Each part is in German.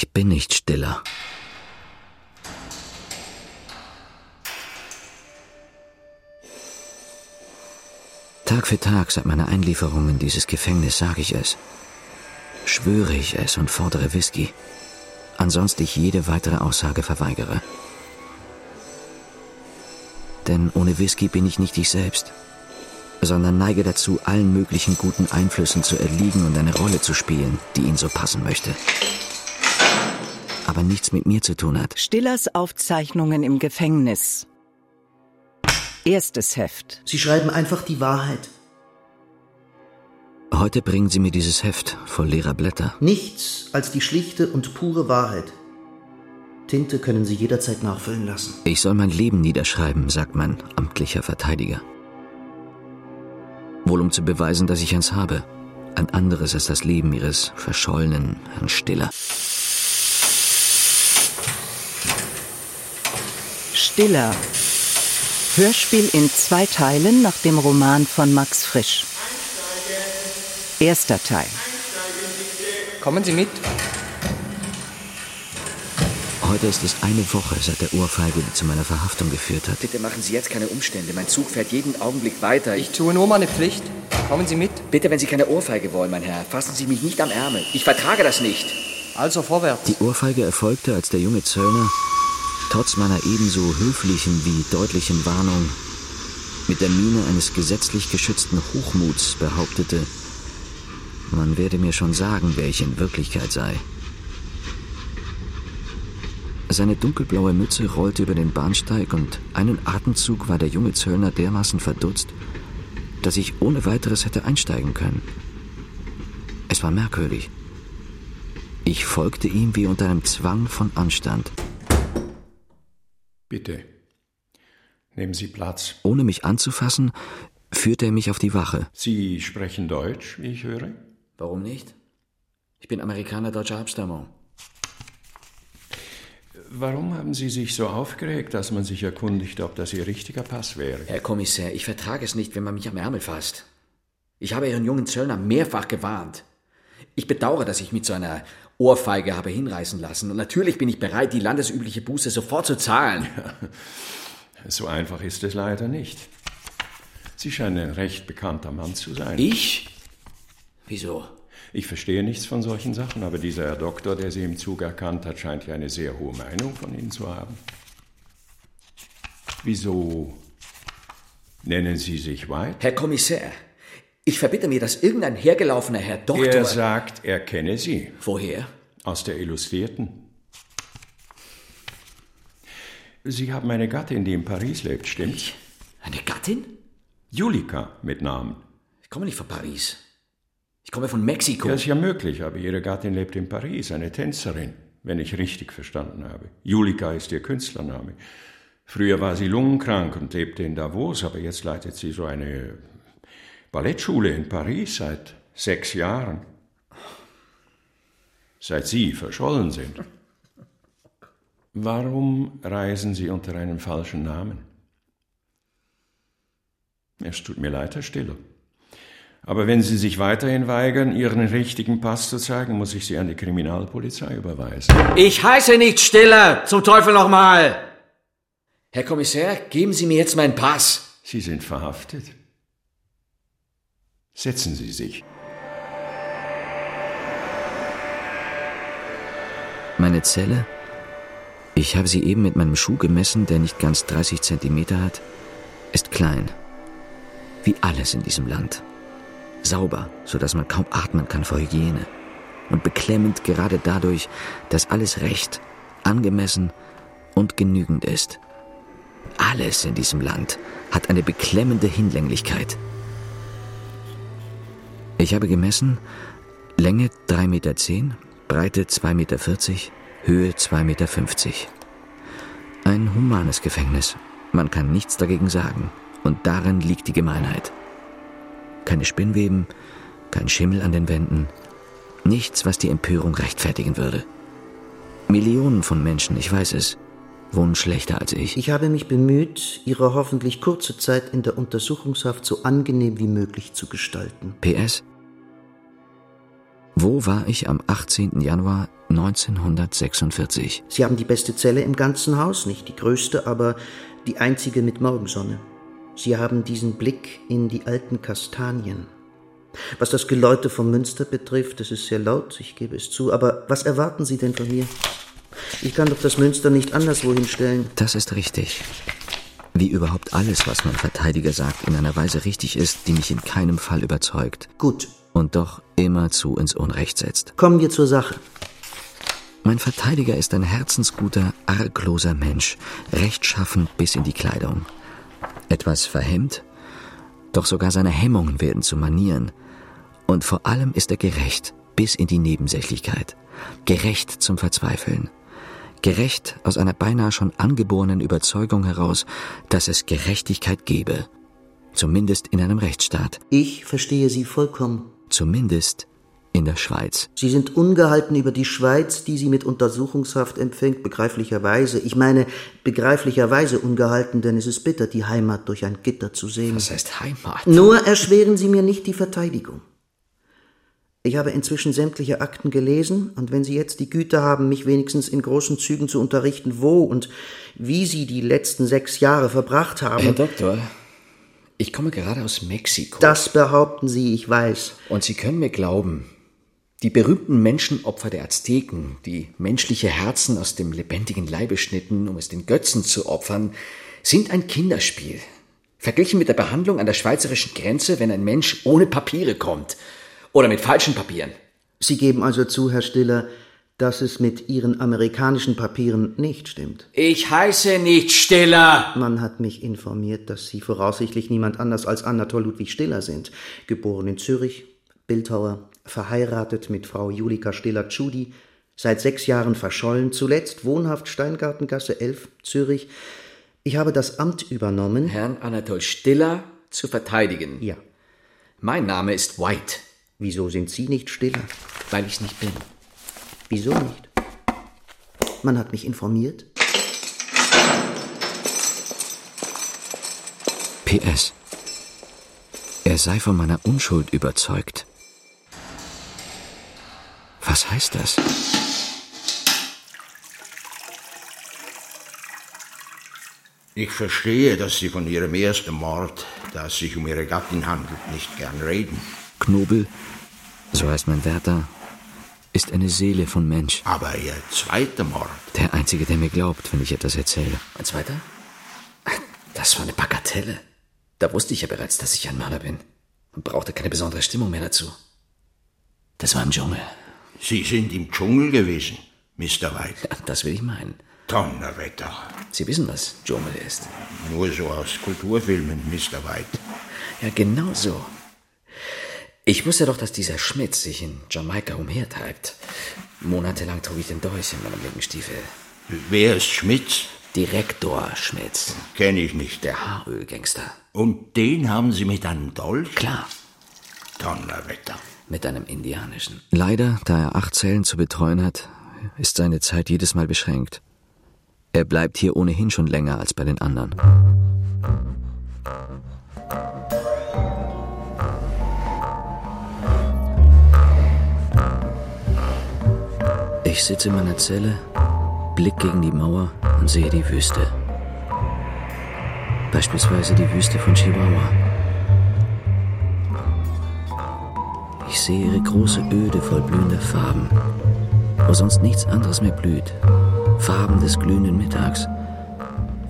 Ich bin nicht stiller. Tag für Tag seit meiner Einlieferung in dieses Gefängnis sage ich es. Schwöre ich es und fordere Whisky. Ansonsten ich jede weitere Aussage verweigere. Denn ohne Whisky bin ich nicht ich selbst, sondern neige dazu, allen möglichen guten Einflüssen zu erliegen und eine Rolle zu spielen, die ihn so passen möchte. Aber nichts mit mir zu tun hat. Stillers Aufzeichnungen im Gefängnis. Erstes Heft. Sie schreiben einfach die Wahrheit. Heute bringen Sie mir dieses Heft voll leerer Blätter. Nichts als die schlichte und pure Wahrheit. Tinte können Sie jederzeit nachfüllen lassen. Ich soll mein Leben niederschreiben, sagt mein amtlicher Verteidiger. Wohl um zu beweisen, dass ich eins habe. Ein anderes als das Leben Ihres verschollenen Herrn Stiller. Stiller. Hörspiel in zwei Teilen nach dem Roman von Max Frisch. Erster Teil. Kommen Sie mit. Heute ist es eine Woche seit der Ohrfeige, die zu meiner Verhaftung geführt hat. Bitte machen Sie jetzt keine Umstände. Mein Zug fährt jeden Augenblick weiter. Ich tue nur meine Pflicht. Kommen Sie mit. Bitte, wenn Sie keine Ohrfeige wollen, mein Herr, fassen Sie mich nicht am Ärmel. Ich vertrage das nicht. Also vorwärts. Die Ohrfeige erfolgte, als der junge Zöllner, trotz meiner ebenso höflichen wie deutlichen Warnung, mit der Miene eines gesetzlich geschützten Hochmuts behauptete, man werde mir schon sagen, wer ich in Wirklichkeit sei. Seine dunkelblaue Mütze rollte über den Bahnsteig und einen Atemzug war der junge Zöllner dermaßen verdutzt, dass ich ohne weiteres hätte einsteigen können. Es war merkwürdig. Ich folgte ihm wie unter einem Zwang von Anstand. Bitte. Nehmen Sie Platz. Ohne mich anzufassen, führte er mich auf die Wache. Sie sprechen Deutsch, wie ich höre? Warum nicht? Ich bin Amerikaner deutscher Abstammung. Warum haben Sie sich so aufgeregt, dass man sich erkundigt, ob das Ihr richtiger Pass wäre? Herr Kommissar, ich vertrage es nicht, wenn man mich am Ärmel fasst. Ich habe Ihren jungen Zöllner mehrfach gewarnt. Ich bedauere, dass ich mit so einer Ohrfeige habe hinreißen lassen. Und natürlich bin ich bereit, die landesübliche Buße sofort zu zahlen. Ja, so einfach ist es leider nicht. Sie scheinen ein recht bekannter Mann zu sein. Ich? Wieso? Ich verstehe nichts von solchen Sachen, aber dieser Herr Doktor, der Sie im Zug erkannt hat, scheint ja eine sehr hohe Meinung von Ihnen zu haben. Wieso nennen Sie sich White? Herr Kommissar, ich verbitte mir, dass irgendein hergelaufener Herr Doktor... Er sagt, er kenne Sie. Woher? Aus der Illustrierten. Sie haben eine Gattin, die in Paris lebt, stimmt's? Eine Gattin? Julika mit Namen. Ich komme nicht von Paris. Ich komme von Mexiko. Das ist ja möglich, aber Ihre Gattin lebt in Paris, eine Tänzerin, wenn ich richtig verstanden habe. Julika ist ihr Künstlername. Früher war sie lungenkrank und lebte in Davos, aber jetzt leitet sie so eine Ballettschule in Paris seit sechs Jahren. Seit Sie verschollen sind. Warum reisen Sie unter einem falschen Namen? Es tut mir leid, Herr Stiller. Aber wenn Sie sich weiterhin weigern, Ihren richtigen Pass zu zeigen, muss ich Sie an die Kriminalpolizei überweisen. Ich heiße nicht Stiller, zum Teufel nochmal! Herr Kommissar, geben Sie mir jetzt meinen Pass. Sie sind verhaftet. Setzen Sie sich. Meine Zelle? Ich habe sie eben mit meinem Schuh gemessen, der nicht ganz 30 Zentimeter hat, ist klein. Wie alles in diesem Land. Sauber, sodass man kaum atmen kann vor Hygiene. Und beklemmend gerade dadurch, dass alles recht, angemessen und genügend ist. Alles in diesem Land hat eine beklemmende Hinlänglichkeit. Ich habe gemessen, Länge 3,10 Meter, Breite 2,40 Meter, Höhe 2,50 Meter. Ein humanes Gefängnis. Man kann nichts dagegen sagen. Und darin liegt die Gemeinheit. Keine Spinnweben, kein Schimmel an den Wänden, nichts, was die Empörung rechtfertigen würde. Millionen von Menschen, ich weiß es, wohnen schlechter als ich. Ich habe mich bemüht, Ihre hoffentlich kurze Zeit in der Untersuchungshaft so angenehm wie möglich zu gestalten. PS? Wo war ich am 18. Januar 1946? Sie haben die beste Zelle im ganzen Haus, nicht die größte, aber die einzige mit Morgensonne. Sie haben diesen Blick in die alten Kastanien. Was das Geläute vom Münster betrifft, es ist sehr laut, ich gebe es zu, aber was erwarten Sie denn von mir? Ich kann doch das Münster nicht anderswo hinstellen. Das ist richtig. Wie überhaupt alles, was mein Verteidiger sagt, in einer Weise richtig ist, die mich in keinem Fall überzeugt. Gut. Und doch immerzu ins Unrecht setzt. Kommen wir zur Sache. Mein Verteidiger ist ein herzensguter, argloser Mensch, rechtschaffend bis in die Kleidung. Etwas verhemmt, doch sogar seine Hemmungen werden zu Manieren. Und vor allem ist er gerecht, bis in die Nebensächlichkeit. Gerecht zum Verzweifeln. Gerecht aus einer beinahe schon angeborenen Überzeugung heraus, dass es Gerechtigkeit gebe. Zumindest in einem Rechtsstaat. Ich verstehe Sie vollkommen. Zumindest in der Schweiz. Sie sind ungehalten über die Schweiz, die Sie mit Untersuchungshaft empfängt, begreiflicherweise. Ich meine, begreiflicherweise ungehalten, denn es ist bitter, die Heimat durch ein Gitter zu sehen. Was heißt Heimat? Nur erschweren Sie mir nicht die Verteidigung. Ich habe inzwischen sämtliche Akten gelesen, und wenn Sie jetzt die Güte haben, mich wenigstens in großen Zügen zu unterrichten, wo und wie Sie die letzten sechs Jahre verbracht haben. Herr Doktor, ich komme gerade aus Mexiko. Das behaupten Sie, ich weiß. Und Sie können mir glauben, die berühmten Menschenopfer der Azteken, die menschliche Herzen aus dem lebendigen Leibe schnitten, um es den Götzen zu opfern, sind ein Kinderspiel. Verglichen mit der Behandlung an der schweizerischen Grenze, wenn ein Mensch ohne Papiere kommt oder mit falschen Papieren. Sie geben also zu, Herr Stiller, dass es mit Ihren amerikanischen Papieren nicht stimmt. Ich heiße nicht Stiller. Man hat mich informiert, dass Sie voraussichtlich niemand anders als Anatol Ludwig Stiller sind. Geboren in Zürich, Bildhauer, verheiratet mit Frau Julika Stiller-Tschudi, seit sechs Jahren verschollen, zuletzt wohnhaft Steingartengasse 11, Zürich. Ich habe das Amt übernommen. Herrn Anatol Stiller zu verteidigen. Ja. Mein Name ist White. Wieso sind Sie nicht Stiller? Weil ich nicht bin. Wieso nicht? Man hat mich informiert. PS. Er sei von meiner Unschuld überzeugt. Was heißt das? Ich verstehe, dass Sie von Ihrem ersten Mord, da es sich um Ihre Gattin handelt, nicht gern reden. Knobel, so heißt mein Wärter, ist eine Seele von Mensch. Aber Ihr zweiter Mord. Der einzige, der mir glaubt, wenn ich etwas erzähle. Ein zweiter? Das war eine Bagatelle. Da wusste ich ja bereits, dass ich ein Mörder bin. Und brauchte keine besondere Stimmung mehr dazu. Das war im Dschungel. Sie sind im Dschungel gewesen, Mr. White. Ja, das will ich meinen. Donnerwetter. Sie wissen, was Dschungel ist. Nur so aus Kulturfilmen, Mr. White. Ja, genau so. Ich wusste doch, dass dieser Schmitz sich in Jamaika umhertreibt. Monatelang trug ich den Dolch in meinem linken Stiefel. Wer ist Schmitz? Direktor Schmitz. Kenne ich nicht. Der Haarölgangster. Und den haben Sie mit einem Dolch? Klar. Donnerwetter. Mit einem indianischen. Leider, da er acht Zellen zu betreuen hat, ist seine Zeit jedes Mal beschränkt. Er bleibt hier ohnehin schon länger als bei den anderen. Ich sitze in meiner Zelle, blick gegen die Mauer und sehe die Wüste. Beispielsweise die Wüste von Chihuahua. Ich sehe ihre große Öde voll blühender Farben, wo sonst nichts anderes mehr blüht. Farben des glühenden Mittags,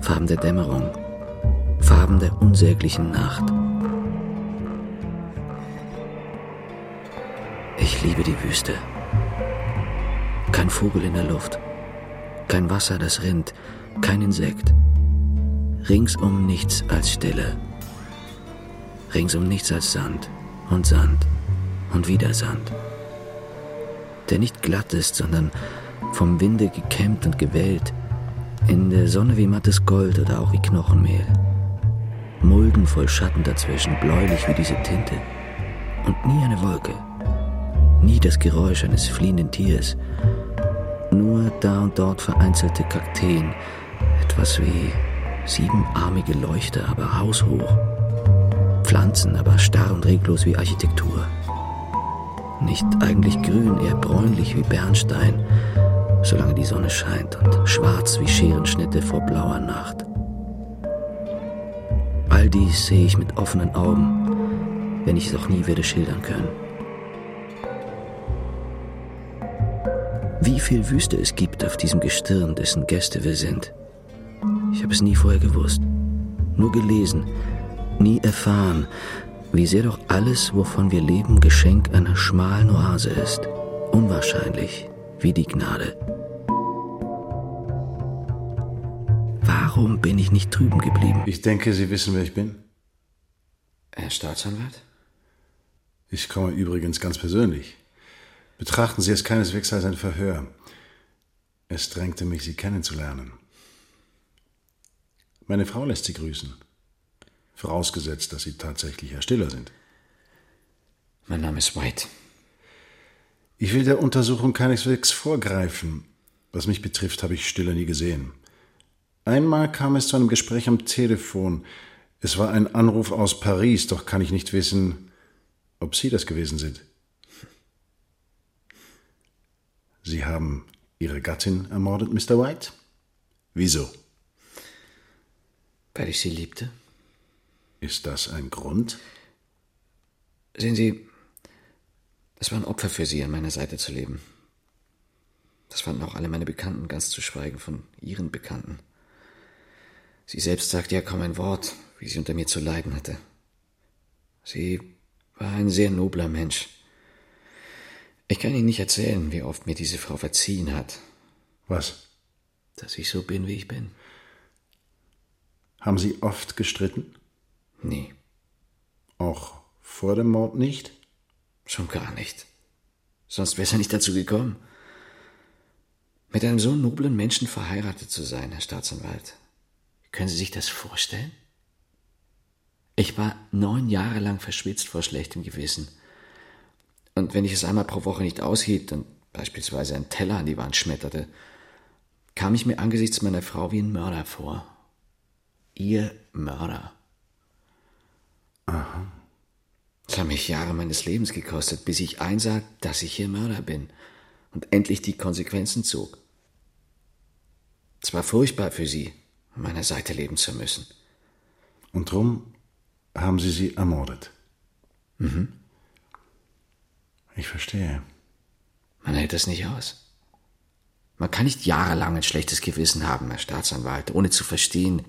Farben der Dämmerung, Farben der unsäglichen Nacht. Ich liebe die Wüste. Kein Vogel in der Luft, kein Wasser, das rinnt, kein Insekt. Ringsum nichts als Stille. Ringsum nichts als Sand und Sand und wieder Sand. Der nicht glatt ist, sondern vom Winde gekämmt und gewellt, in der Sonne wie mattes Gold oder auch wie Knochenmehl. Mulden voll Schatten dazwischen, bläulich wie diese Tinte. Und nie eine Wolke. Nie das Geräusch eines fliehenden Tiers. Nur da und dort vereinzelte Kakteen, etwas wie siebenarmige Leuchter, aber haushoch. Pflanzen, aber starr und reglos wie Architektur. Nicht eigentlich grün, eher bräunlich wie Bernstein, solange die Sonne scheint und schwarz wie Scherenschnitte vor blauer Nacht. All dies sehe ich mit offenen Augen, wenn ich es auch nie werde schildern können. Wie viel Wüste es gibt auf diesem Gestirn, dessen Gäste wir sind. Ich habe es nie vorher gewusst, nur gelesen, nie erfahren, wie sehr doch alles, wovon wir leben, Geschenk einer schmalen Oase ist. Unwahrscheinlich wie die Gnade. Warum bin ich nicht drüben geblieben? Ich denke, Sie wissen, wer ich bin. Herr Staatsanwalt? Ich komme übrigens ganz persönlich. Betrachten Sie es keineswegs als ein Verhör. Es drängte mich, Sie kennenzulernen. Meine Frau lässt Sie grüßen. Vorausgesetzt, dass Sie tatsächlich Herr Stiller sind. Mein Name ist White. Ich will der Untersuchung keineswegs vorgreifen. Was mich betrifft, habe ich Stiller nie gesehen. Einmal kam es zu einem Gespräch am Telefon. Es war ein Anruf aus Paris, doch kann ich nicht wissen, ob Sie das gewesen sind. Sie haben Ihre Gattin ermordet, Mr. White? Wieso? Weil ich sie liebte. Ist das ein Grund? Sehen Sie, es war ein Opfer für Sie, an meiner Seite zu leben. Das fanden auch alle meine Bekannten, ganz zu schweigen von Ihren Bekannten. Sie selbst sagte ja kaum ein Wort, wie sie unter mir zu leiden hatte. Sie war ein sehr nobler Mensch. Ich kann Ihnen nicht erzählen, wie oft mir diese Frau verziehen hat. Was? Dass ich so bin, wie ich bin. Haben Sie oft gestritten? Nie. Auch vor dem Mord nicht? Schon gar nicht. Sonst wäre es ja nicht dazu gekommen. Mit einem so noblen Menschen verheiratet zu sein, Herr Staatsanwalt. Können Sie sich das vorstellen? Ich war neun Jahre lang verschwitzt vor schlechtem Gewissen. Und wenn ich es einmal pro Woche nicht aushielt und beispielsweise ein Teller an die Wand schmetterte, kam ich mir angesichts meiner Frau wie ein Mörder vor. Ihr Mörder. Aha. Es hat mich Jahre meines Lebens gekostet, bis ich einsah, dass ich ihr Mörder bin und endlich die Konsequenzen zog. Es war furchtbar für sie, an meiner Seite leben zu müssen. Und drum haben Sie sie ermordet? Mhm. Ich verstehe. Man hält das nicht aus. Man kann nicht jahrelang ein schlechtes Gewissen haben, Herr Staatsanwalt, ohne zu verstehen,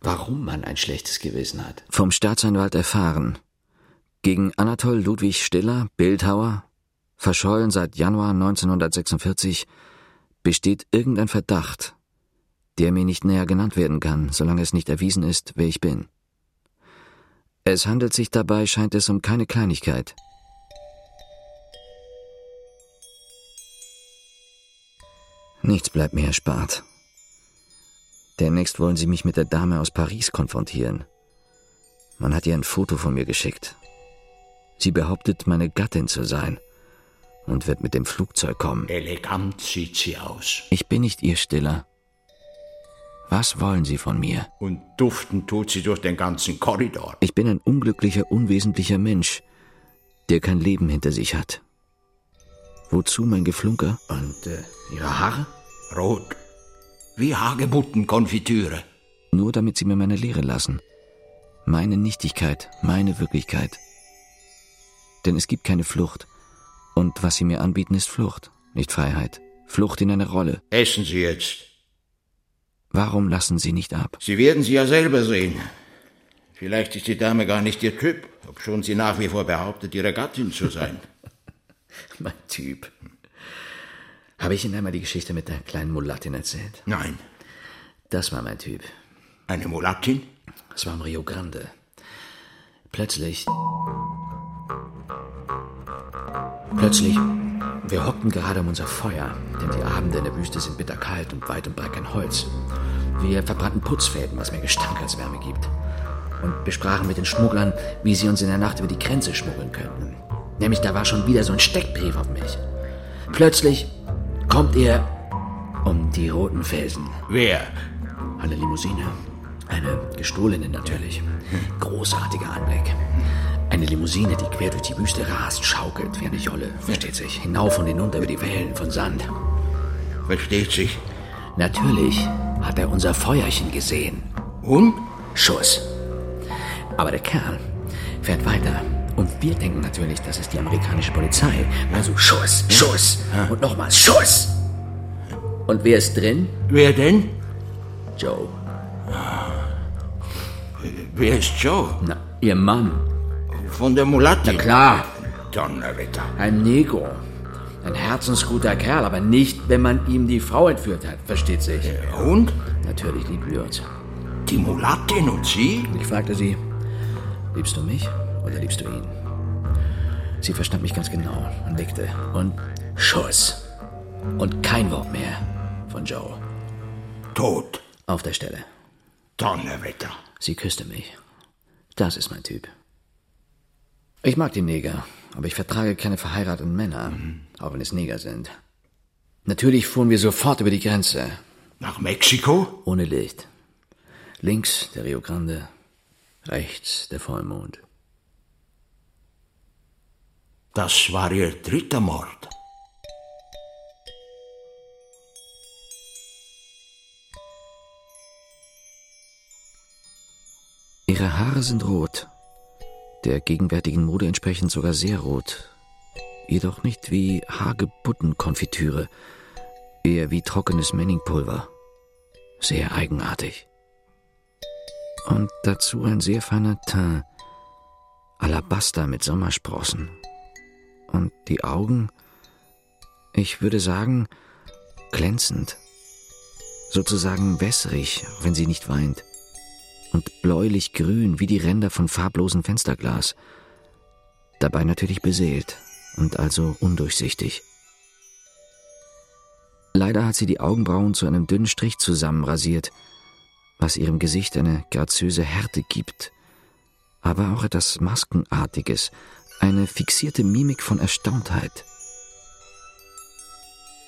warum man ein schlechtes Gewissen hat. Vom Staatsanwalt erfahren. Gegen Anatol Ludwig Stiller, Bildhauer, verschollen seit Januar 1946, besteht irgendein Verdacht, der mir nicht näher genannt werden kann, solange es nicht erwiesen ist, wer ich bin. Es handelt sich dabei, scheint es, um keine Kleinigkeit. Nichts bleibt mir erspart. Demnächst wollen sie mich mit der Dame aus Paris konfrontieren. Man hat ihr ein Foto von mir geschickt. Sie behauptet, meine Gattin zu sein und wird mit dem Flugzeug kommen. Elegant sieht sie aus. Ich bin nicht ihr Stiller. Was wollen Sie von mir? Und duften tut sie durch den ganzen Korridor. Ich bin ein unglücklicher, unwesentlicher Mensch, der kein Leben hinter sich hat. Wozu mein Geflunker? Und äh, Ihre Haare? Rot. Wie Hagebuttenkonfitüre. Nur damit Sie mir meine Lehre lassen. Meine Nichtigkeit, meine Wirklichkeit. Denn es gibt keine Flucht. Und was Sie mir anbieten, ist Flucht, nicht Freiheit. Flucht in eine Rolle. Essen Sie jetzt. Warum lassen Sie nicht ab? Sie werden sie ja selber sehen. Vielleicht ist die Dame gar nicht Ihr Typ, obschon sie nach wie vor behauptet, Ihre Gattin zu sein. mein Typ. Habe ich Ihnen einmal die Geschichte mit der kleinen Mulattin erzählt? Nein. Das war mein Typ. Eine Mulattin? Es war im Rio Grande. Plötzlich. Plötzlich. Wir hockten gerade um unser Feuer, denn die Abende in der Wüste sind bitterkalt und weit und breit kein Holz. Wir verbrannten Putzfäden, was mir Gestank als Wärme gibt. Und besprachen mit den Schmugglern, wie sie uns in der Nacht über die Grenze schmuggeln könnten. Nämlich da war schon wieder so ein Steckbrief auf mich. Plötzlich kommt er um die roten Felsen. Wer? Eine Limousine. Eine gestohlene natürlich. Großartiger Anblick. Eine Limousine, die quer durch die Wüste rast, schaukelt wie eine Jolle, versteht sich. Hinauf und hinunter über die Wellen von Sand. Versteht sich. Natürlich hat er unser Feuerchen gesehen. Und? Schuss. Aber der Kerl fährt weiter. Und wir denken natürlich, das ist die amerikanische Polizei. Also Schuss, Schuss und nochmals Schuss. Und wer ist drin? Wer denn? Joe. Wer ist Joe? Na, ihr Mann. Von der Mulatte? Na klar, Donnerwetter. ein Negro. Ein herzensguter Kerl, aber nicht, wenn man ihm die Frau entführt hat, versteht sich. Und? Natürlich lieben wir uns. Die Mulattin und Sie? Ich fragte sie, liebst du mich oder liebst du ihn? Sie verstand mich ganz genau und nickte. Und Schuss. Und kein Wort mehr von Joe. Tot. Auf der Stelle. Donnerwetter. Sie küsste mich. Das ist mein Typ. Ich mag die Neger, aber ich vertrage keine verheirateten Männer, auch wenn es Neger sind. Natürlich fuhren wir sofort über die Grenze, Nach Mexiko? ohne Licht. Links der Rio Grande, rechts der Vollmond. Das war Ihr dritter Mord. Ihre Haare sind rot, der gegenwärtigen Mode entsprechend sogar sehr rot, jedoch nicht wie Hagebuttenkonfitüre, eher wie trockenes Menningpulver. Sehr eigenartig. Und dazu ein sehr feiner Teint, Alabaster mit Sommersprossen. Und die Augen, ich würde sagen, glänzend, sozusagen wässrig, wenn sie nicht weint und bläulich grün wie die Ränder von farblosem Fensterglas. Dabei natürlich beseelt und also undurchsichtig. Leider hat sie die Augenbrauen zu einem dünnen Strich zusammenrasiert, was ihrem Gesicht eine graziöse Härte gibt, aber auch etwas Maskenartiges, eine fixierte Mimik von Erstauntheit.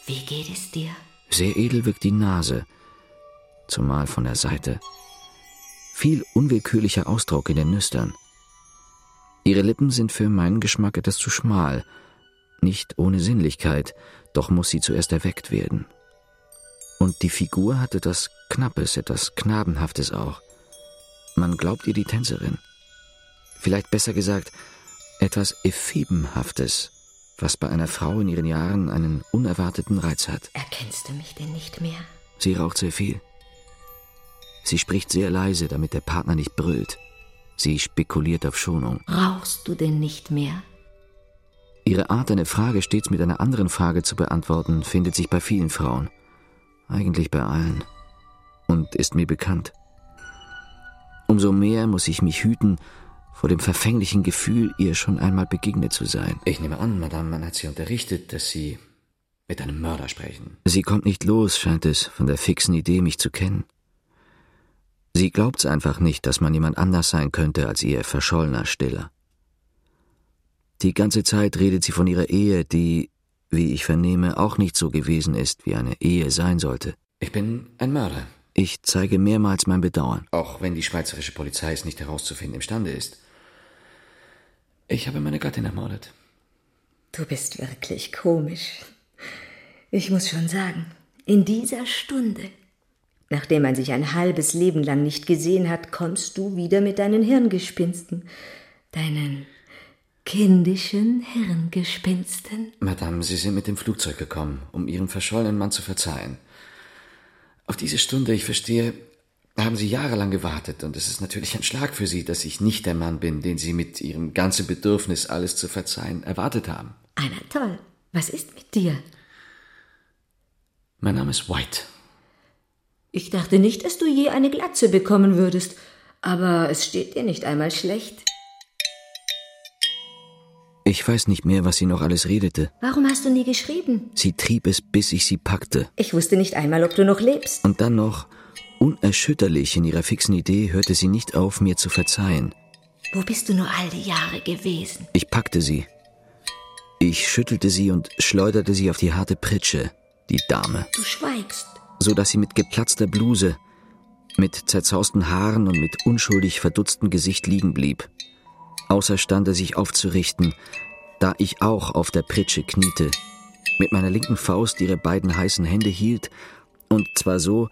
Wie geht es dir? Sehr edel wirkt die Nase, zumal von der Seite. Viel unwillkürlicher Ausdruck in den Nüstern. Ihre Lippen sind für meinen Geschmack etwas zu schmal, nicht ohne Sinnlichkeit, doch muss sie zuerst erweckt werden. Und die Figur hat etwas Knappes, etwas Knabenhaftes auch. Man glaubt ihr die Tänzerin. Vielleicht besser gesagt, etwas Ephebenhaftes, was bei einer Frau in ihren Jahren einen unerwarteten Reiz hat. Erkennst du mich denn nicht mehr? Sie raucht sehr viel. Sie spricht sehr leise, damit der Partner nicht brüllt. Sie spekuliert auf Schonung. Rauchst du denn nicht mehr? Ihre Art, eine Frage stets mit einer anderen Frage zu beantworten, findet sich bei vielen Frauen. Eigentlich bei allen. Und ist mir bekannt. Umso mehr muss ich mich hüten, vor dem verfänglichen Gefühl, ihr schon einmal begegnet zu sein. Ich nehme an, Madame, man hat Sie unterrichtet, dass Sie mit einem Mörder sprechen. Sie kommt nicht los, scheint es, von der fixen Idee, mich zu kennen. Sie glaubt's einfach nicht, dass man jemand anders sein könnte als ihr verschollener Stiller. Die ganze Zeit redet sie von ihrer Ehe, die, wie ich vernehme, auch nicht so gewesen ist, wie eine Ehe sein sollte. Ich bin ein Mörder. Ich zeige mehrmals mein Bedauern. Auch wenn die schweizerische Polizei es nicht herauszufinden imstande ist. Ich habe meine Gattin ermordet. Du bist wirklich komisch. Ich muss schon sagen, in dieser Stunde, nachdem man sich ein halbes Leben lang nicht gesehen hat, kommst du wieder mit deinen Hirngespinsten, deinen kindischen Hirngespinsten. Madame, Sie sind mit dem Flugzeug gekommen, um Ihrem verschollenen Mann zu verzeihen. Auf diese Stunde, ich verstehe, haben Sie jahrelang gewartet, und es ist natürlich ein Schlag für Sie, dass ich nicht der Mann bin, den Sie mit Ihrem ganzen Bedürfnis, alles zu verzeihen, erwartet haben. Anna, toll. Was ist mit dir? Mein Name ist White. Ich dachte nicht, dass du je eine Glatze bekommen würdest, aber es steht dir nicht einmal schlecht. Ich weiß nicht mehr, was sie noch alles redete. Warum hast du nie geschrieben? Sie trieb es, bis ich sie packte. Ich wusste nicht einmal, ob du noch lebst. Und dann noch, unerschütterlich in ihrer fixen Idee, hörte sie nicht auf, mir zu verzeihen. Wo bist du nur all die Jahre gewesen? Ich packte sie. Ich schüttelte sie und schleuderte sie auf die harte Pritsche, die Dame, Du schweigst. so dass sie mit geplatzter Bluse, mit zerzausten Haaren und mit unschuldig verdutztem Gesicht liegen blieb. außerstande sich aufzurichten, da ich auch auf der Pritsche kniete, mit meiner linken Faust ihre beiden heißen Hände hielt, und zwar so,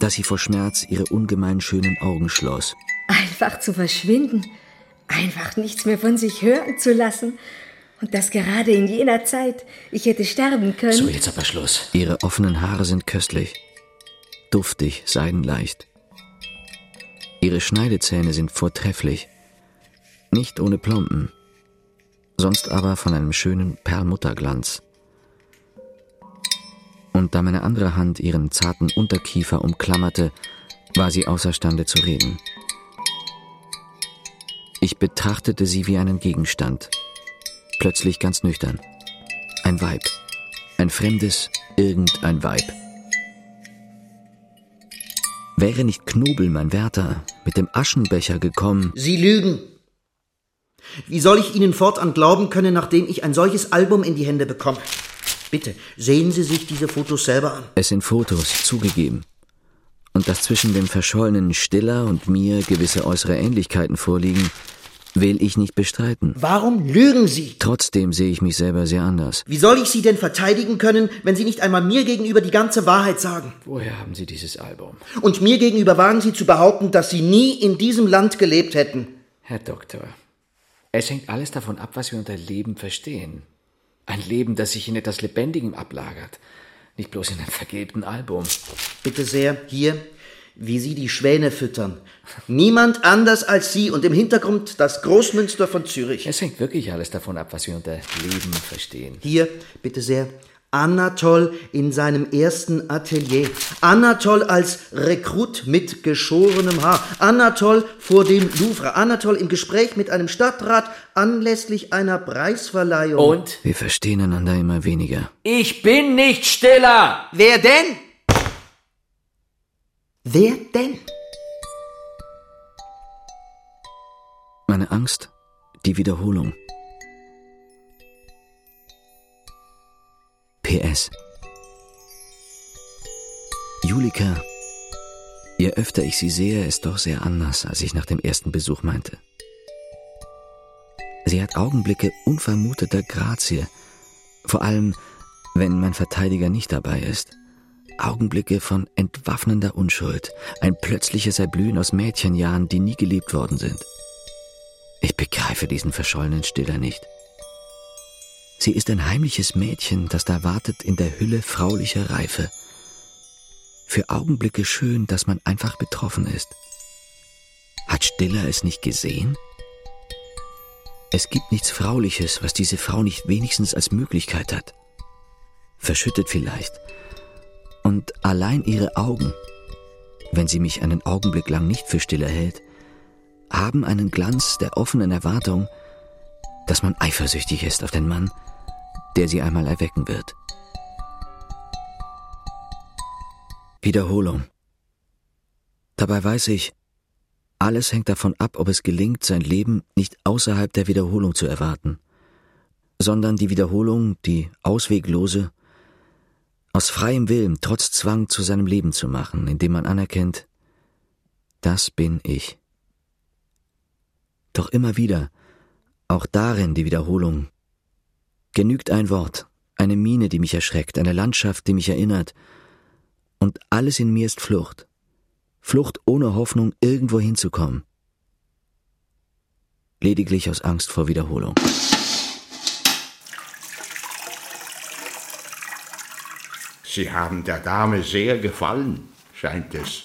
dass sie vor Schmerz ihre ungemein schönen Augen schloss. Einfach zu verschwinden, einfach nichts mehr von sich hören zu lassen. Und das gerade in jener Zeit. Ich hätte sterben können. So, jetzt aber Schluss. Ihre offenen Haare sind köstlich, duftig, seidenleicht. Ihre Schneidezähne sind vortrefflich, nicht ohne Plomben, sonst aber von einem schönen Perlmutterglanz. Und da meine andere Hand ihren zarten Unterkiefer umklammerte, war sie außerstande zu reden. Ich betrachtete sie wie einen Gegenstand, plötzlich ganz nüchtern. Ein Weib, ein fremdes, irgendein Weib. Wäre nicht Knobel, mein Wärter, mit dem Aschenbecher gekommen. Sie lügen. Wie soll ich Ihnen fortan glauben können, nachdem ich ein solches Album in die Hände bekomme? Bitte, sehen Sie sich diese Fotos selber an. Es sind Fotos, zugegeben. Und dass zwischen dem verschollenen Stiller und mir gewisse äußere Ähnlichkeiten vorliegen, will ich nicht bestreiten. Warum lügen Sie? Trotzdem sehe ich mich selber sehr anders. Wie soll ich Sie denn verteidigen können, wenn Sie nicht einmal mir gegenüber die ganze Wahrheit sagen? Woher haben Sie dieses Album? Und mir gegenüber wagen Sie zu behaupten, dass Sie nie in diesem Land gelebt hätten. Herr Doktor, es hängt alles davon ab, was wir unter Leben verstehen. Ein Leben, das sich in etwas Lebendigem ablagert, nicht bloß in einem vergilbten Album. Bitte sehr, hier, wie Sie die Schwäne füttern. Niemand anders als Sie und im Hintergrund das Großmünster von Zürich. Es hängt wirklich alles davon ab, was wir unter Leben verstehen. Hier, bitte sehr, Anatol in seinem ersten Atelier. Anatol als Rekrut mit geschorenem Haar. Anatol vor dem Louvre. Anatol im Gespräch mit einem Stadtrat anlässlich einer Preisverleihung. Und? Wir verstehen einander immer weniger. Ich bin nicht stiller! Wer denn? Wer denn? Meine Angst, die Wiederholung. PS. Julika, je öfter ich sie sehe, ist doch sehr anders, als ich nach dem ersten Besuch meinte. Sie hat Augenblicke unvermuteter Grazie, vor allem, wenn mein Verteidiger nicht dabei ist. Augenblicke von entwaffnender Unschuld, ein plötzliches Erblühen aus Mädchenjahren, die nie geliebt worden sind. Ich begreife diesen verschollenen Stiller nicht. Sie ist ein heimliches Mädchen, das da wartet in der Hülle fraulicher Reife. Für Augenblicke schön, dass man einfach betroffen ist. Hat Stiller es nicht gesehen? Es gibt nichts Frauliches, was diese Frau nicht wenigstens als Möglichkeit hat. Verschüttet vielleicht. Und allein ihre Augen, wenn sie mich einen Augenblick lang nicht für Stiller hält, haben einen Glanz der offenen Erwartung, dass man eifersüchtig ist auf den Mann, der sie einmal erwecken wird. Wiederholung. Dabei weiß ich, alles hängt davon ab, ob es gelingt, sein Leben nicht außerhalb der Wiederholung zu erwarten, sondern die Wiederholung, die ausweglose, aus freiem Willen, trotz Zwang zu seinem Leben zu machen, indem man anerkennt, das bin ich. Doch immer wieder, auch darin die Wiederholung, genügt ein Wort, eine Miene, die mich erschreckt, eine Landschaft, die mich erinnert, und alles in mir ist Flucht. Flucht ohne Hoffnung, irgendwo hinzukommen. Lediglich aus Angst vor Wiederholung. Sie haben der Dame sehr gefallen, scheint es.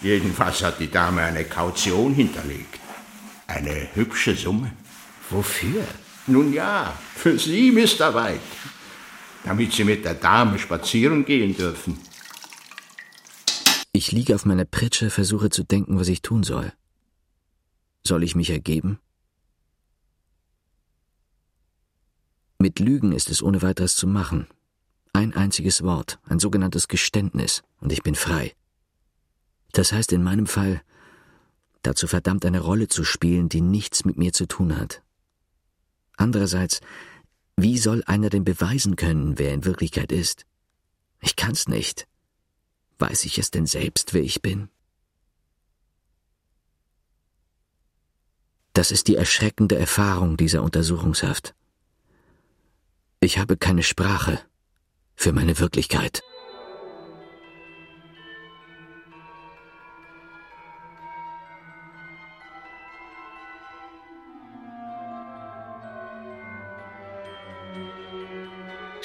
Jedenfalls hat die Dame eine Kaution hinterlegt. Eine hübsche Summe. Wofür? Nun ja, für Sie, Mr. White. Damit Sie mit der Dame spazieren gehen dürfen. Ich liege auf meiner Pritsche, versuche zu denken, was ich tun soll. Soll ich mich ergeben? Mit Lügen ist es ohne weiteres zu machen. Ein einziges Wort, ein sogenanntes Geständnis, und ich bin frei. Das heißt in meinem Fall, dazu verdammt eine Rolle zu spielen, die nichts mit mir zu tun hat. Andererseits, wie soll einer denn beweisen können, wer in Wirklichkeit ist? Ich kann's nicht. Weiß ich es denn selbst, wer ich bin? Das ist die erschreckende Erfahrung dieser Untersuchungshaft. Ich habe keine Sprache für meine Wirklichkeit.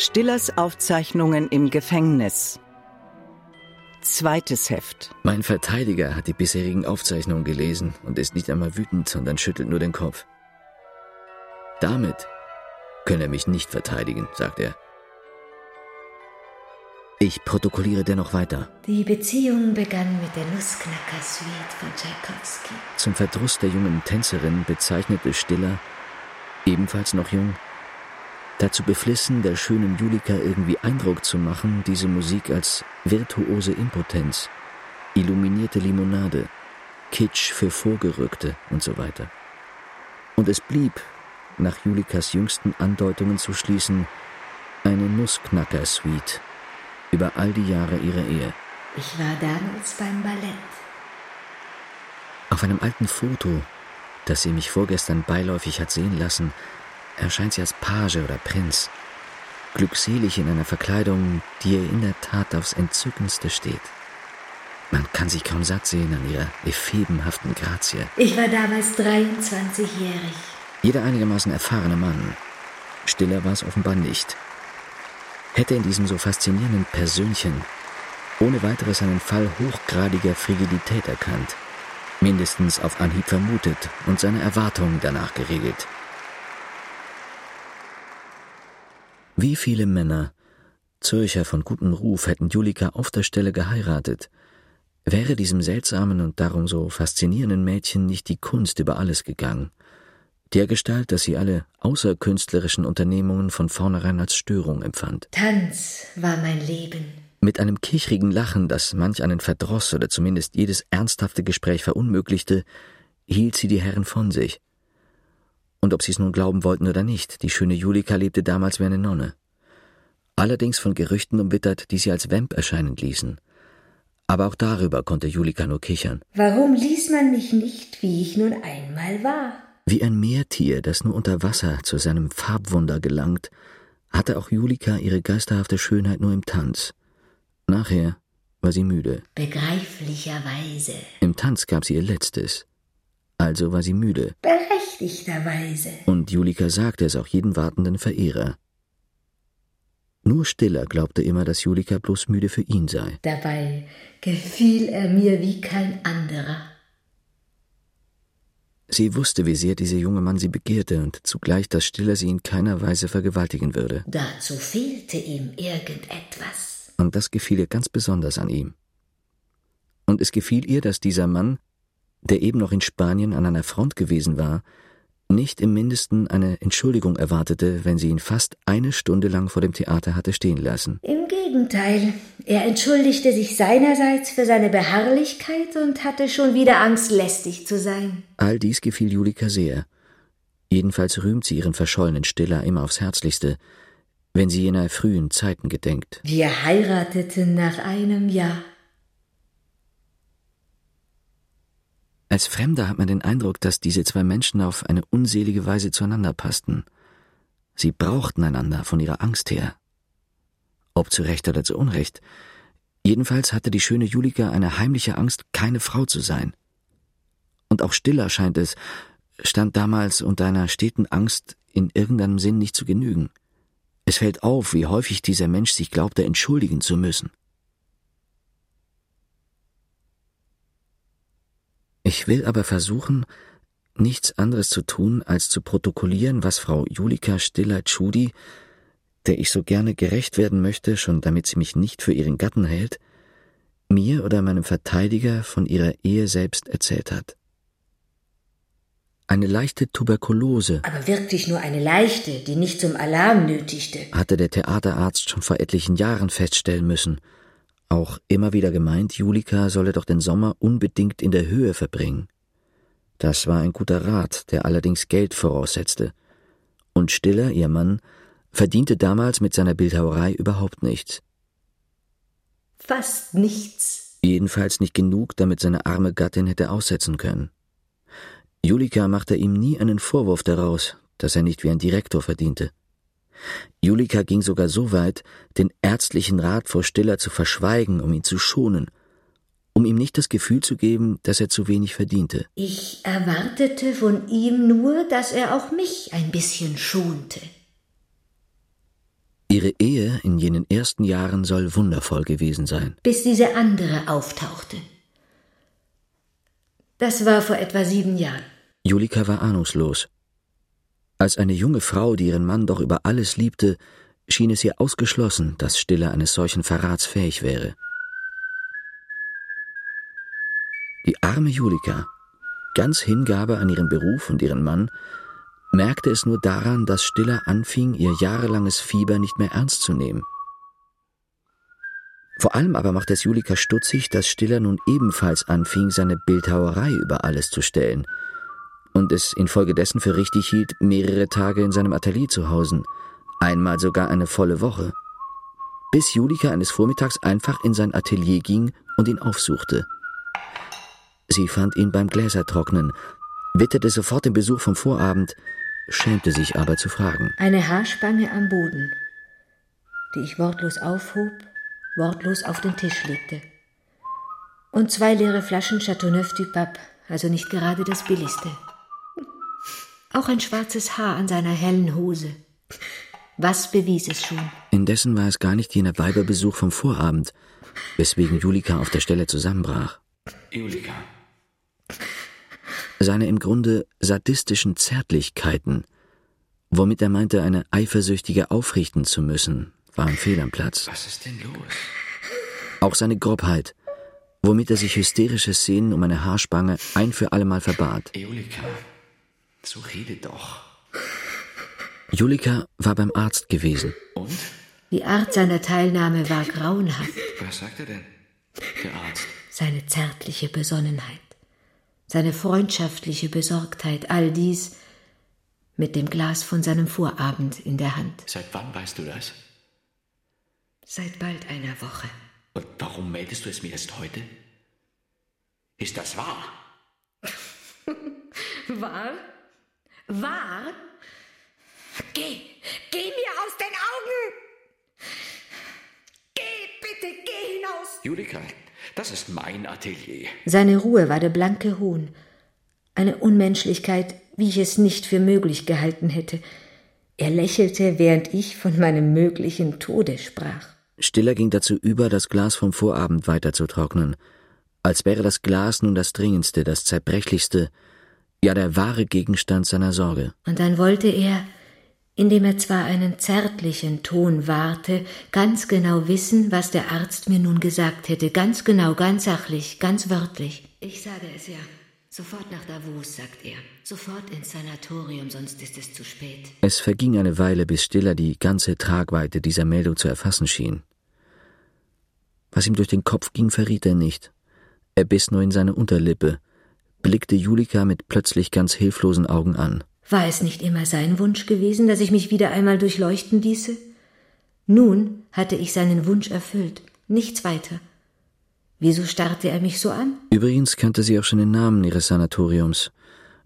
Stillers Aufzeichnungen im Gefängnis. Zweites Heft. Mein Verteidiger hat die bisherigen Aufzeichnungen gelesen und ist nicht einmal wütend, sondern schüttelt nur den Kopf. Damit könne er mich nicht verteidigen, sagt er. Ich protokolliere dennoch weiter. Die Beziehung begann mit der Nussknacker-Suite von Tschaikowski. Zum Verdruss der jungen Tänzerin bezeichnete Stiller, ebenfalls noch jung, dazu beflissen, der schönen Julika irgendwie Eindruck zu machen, diese Musik als virtuose Impotenz, illuminierte Limonade, Kitsch für Vorgerückte und so weiter. Und es blieb, nach Julikas jüngsten Andeutungen zu schließen, eine Nussknacker-Suite über all die Jahre ihrer Ehe. Ich war damals beim Ballett. Auf einem alten Foto, das sie mich vorgestern beiläufig hat sehen lassen, erscheint sie als Page oder Prinz, glückselig in einer Verkleidung, die ihr in der Tat aufs Entzückendste steht. Man kann sich kaum satt sehen an ihrer ephebenhaften Grazie. Ich war damals 23-jährig. Jeder einigermaßen erfahrene Mann, Stiller war es offenbar nicht, hätte in diesem so faszinierenden Persönchen ohne weiteres einen Fall hochgradiger Frigidität erkannt, mindestens auf Anhieb vermutet und seine Erwartungen danach geregelt. Wie viele Männer, Zürcher von gutem Ruf, hätten Julika auf der Stelle geheiratet, wäre diesem seltsamen und darum so faszinierenden Mädchen nicht die Kunst über alles gegangen, dergestalt, dass sie alle außerkünstlerischen Unternehmungen von vornherein als Störung empfand. Tanz war mein Leben. Mit einem kichrigen Lachen, das manch einen verdross oder zumindest jedes ernsthafte Gespräch verunmöglichte, hielt sie die Herren von sich. Und ob sie es nun glauben wollten oder nicht, die schöne Julika lebte damals wie eine Nonne. Allerdings von Gerüchten umwittert, die sie als Vamp erscheinen ließen. Aber auch darüber konnte Julika nur kichern. Warum ließ man mich nicht, wie ich nun einmal war? Wie ein Meertier, das nur unter Wasser zu seinem Farbwunder gelangt, hatte auch Julika ihre geisterhafte Schönheit nur im Tanz. Nachher war sie müde. Begreiflicherweise. Im Tanz gab sie ihr Letztes. Also war sie müde. Berechtigterweise. Und Julika sagte es auch jedem wartenden Verehrer. Nur Stiller glaubte immer, dass Julika bloß müde für ihn sei. Dabei gefiel er mir wie kein anderer. Sie wusste, wie sehr dieser junge Mann sie begehrte und zugleich, dass Stiller sie in keiner Weise vergewaltigen würde. Dazu fehlte ihm irgendetwas. Und das gefiel ihr ganz besonders an ihm. Und es gefiel ihr, dass dieser Mann, der eben noch in Spanien an einer Front gewesen war, nicht im mindesten eine Entschuldigung erwartete, wenn sie ihn fast eine Stunde lang vor dem Theater hatte stehen lassen. Im Gegenteil, er entschuldigte sich seinerseits für seine Beharrlichkeit und hatte schon wieder Angst, lästig zu sein. All dies gefiel Julika sehr. Jedenfalls rühmt sie ihren verschollenen Stiller immer aufs Herzlichste, wenn sie jener frühen Zeiten gedenkt. Wir heirateten nach einem Jahr. Als Fremder hat man den Eindruck, dass diese zwei Menschen auf eine unselige Weise zueinander passten. Sie brauchten einander von ihrer Angst her. Ob zu Recht oder zu Unrecht. Jedenfalls hatte die schöne Julika eine heimliche Angst, keine Frau zu sein. Und auch Stiller scheint es, stand damals unter einer steten Angst, in irgendeinem Sinn nicht zu genügen. Es fällt auf, wie häufig dieser Mensch sich glaubte, entschuldigen zu müssen. Ich will aber versuchen, nichts anderes zu tun, als zu protokollieren, was Frau Julika Stiller-Tschudi, der ich so gerne gerecht werden möchte, schon damit sie mich nicht für ihren Gatten hält, mir oder meinem Verteidiger von ihrer Ehe selbst erzählt hat. Eine leichte Tuberkulose. Aber wirklich nur eine leichte, die nicht zum Alarm nötigte. Hatte der Theaterarzt schon vor etlichen Jahren feststellen müssen. Auch immer wieder gemeint, Julika solle doch den Sommer unbedingt in der Höhe verbringen. Das war ein guter Rat, der allerdings Geld voraussetzte. Und Stiller, ihr Mann, verdiente damals mit seiner Bildhauerei überhaupt nichts. Fast nichts. Jedenfalls nicht genug, damit seine arme Gattin hätte aussetzen können. Julika machte ihm nie einen Vorwurf daraus, dass er nicht wie ein Direktor verdiente. Julika ging sogar so weit, den ärztlichen Rat vor Stiller zu verschweigen, um ihn zu schonen, um ihm nicht das Gefühl zu geben, dass er zu wenig verdiente. Ich erwartete von ihm nur, dass er auch mich ein bisschen schonte. Ihre Ehe in jenen ersten Jahren soll wundervoll gewesen sein. Bis diese andere auftauchte. Das war vor etwa sieben Jahren. Julika war ahnungslos. Als eine junge Frau, die ihren Mann doch über alles liebte, schien es ihr ausgeschlossen, dass Stiller eines solchen Verrats fähig wäre. Die arme Julika, ganz Hingabe an ihren Beruf und ihren Mann, merkte es nur daran, dass Stiller anfing, ihr jahrelanges Fieber nicht mehr ernst zu nehmen. Vor allem aber machte es Julika stutzig, dass Stiller nun ebenfalls anfing, seine Bildhauerei über alles zu stellen und es infolgedessen für richtig hielt, mehrere Tage in seinem Atelier zu hausen, einmal sogar eine volle Woche. Bis Julika eines Vormittags einfach in sein Atelier ging und ihn aufsuchte. Sie fand ihn beim Gläsertrocknen, witterte sofort den Besuch vom Vorabend, schämte sich aber zu fragen. Eine Haarspange am Boden, die ich wortlos aufhob, wortlos auf den Tisch legte. Und zwei leere Flaschen Chateauneuf du Pape, also nicht gerade das billigste. Auch ein schwarzes Haar an seiner hellen Hose. Was bewies es schon? Indessen war es gar nicht jener Weiberbesuch vom Vorabend, weswegen Julika auf der Stelle zusammenbrach. Julika. Seine im Grunde sadistischen Zärtlichkeiten, womit er meinte, eine Eifersüchtige aufrichten zu müssen, waren fehl am Platz. Was ist denn los? Auch seine Grobheit, womit er sich hysterische Szenen um eine Haarspange ein für allemal verbat. Julika, so rede doch. Julika war beim Arzt gewesen. Und? Die Art seiner Teilnahme war grauenhaft. Was sagt er denn? Der Arzt. Seine zärtliche Besonnenheit, seine freundschaftliche Besorgtheit, all dies mit dem Glas von seinem Vorabend in der Hand. Seit wann weißt du das? Seit bald einer Woche. Und warum meldest du es mir erst heute? Ist das wahr? Wahr? Wahr? Geh, geh mir aus den Augen! Geh, bitte, geh hinaus! Julika, das ist mein Atelier. Seine Ruhe war der blanke Hohn. Eine Unmenschlichkeit, wie ich es nicht für möglich gehalten hätte. Er lächelte, während ich von meinem möglichen Tode sprach. Stiller ging dazu über, das Glas vom Vorabend weiterzutrocknen, als wäre das Glas nun das dringendste, das zerbrechlichste, ja der wahre Gegenstand seiner Sorge. Und dann wollte er, indem er zwar einen zärtlichen Ton wahrte, ganz genau wissen, was der Arzt mir nun gesagt hätte, ganz genau, ganz sachlich, ganz wörtlich. Ich sage es ja. Sofort nach Davos, sagt er. Sofort ins Sanatorium, sonst ist es zu spät. Es verging eine Weile, bis Stiller die ganze Tragweite dieser Meldung zu erfassen schien. Was ihm durch den Kopf ging, verriet er nicht. Er biss nur in seine Unterlippe, blickte Julika mit plötzlich ganz hilflosen Augen an. War es nicht immer sein Wunsch gewesen, dass ich mich wieder einmal durchleuchten ließe? Nun hatte ich seinen Wunsch erfüllt, nichts weiter. Wieso starrte er mich so an? Übrigens kannte sie auch schon den Namen ihres Sanatoriums,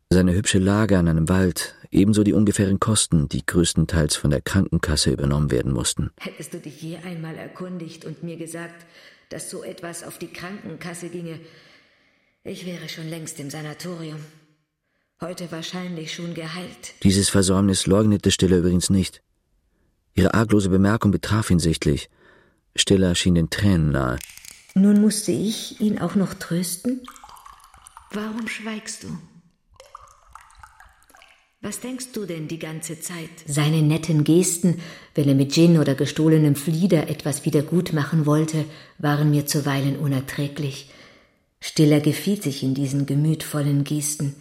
seine hübsche Lage an einem Wald, ebenso die ungefähren Kosten, die größtenteils von der Krankenkasse übernommen werden mussten. Hättest du dich je einmal erkundigt und mir gesagt, dass so etwas auf die Krankenkasse ginge, ich wäre schon längst im Sanatorium. Heute wahrscheinlich schon geheilt. Dieses Versäumnis leugnete Stiller übrigens nicht. Ihre arglose Bemerkung betraf ihn sichtlich. Stiller schien den Tränen nahe. Nun musste ich ihn auch noch trösten? Warum schweigst du? Was denkst du denn die ganze Zeit? Seine netten Gesten, wenn er mit Gin oder gestohlenem Flieder etwas wieder gut machen wollte, waren mir zuweilen unerträglich. Stiller gefiel sich in diesen gemütvollen Gesten,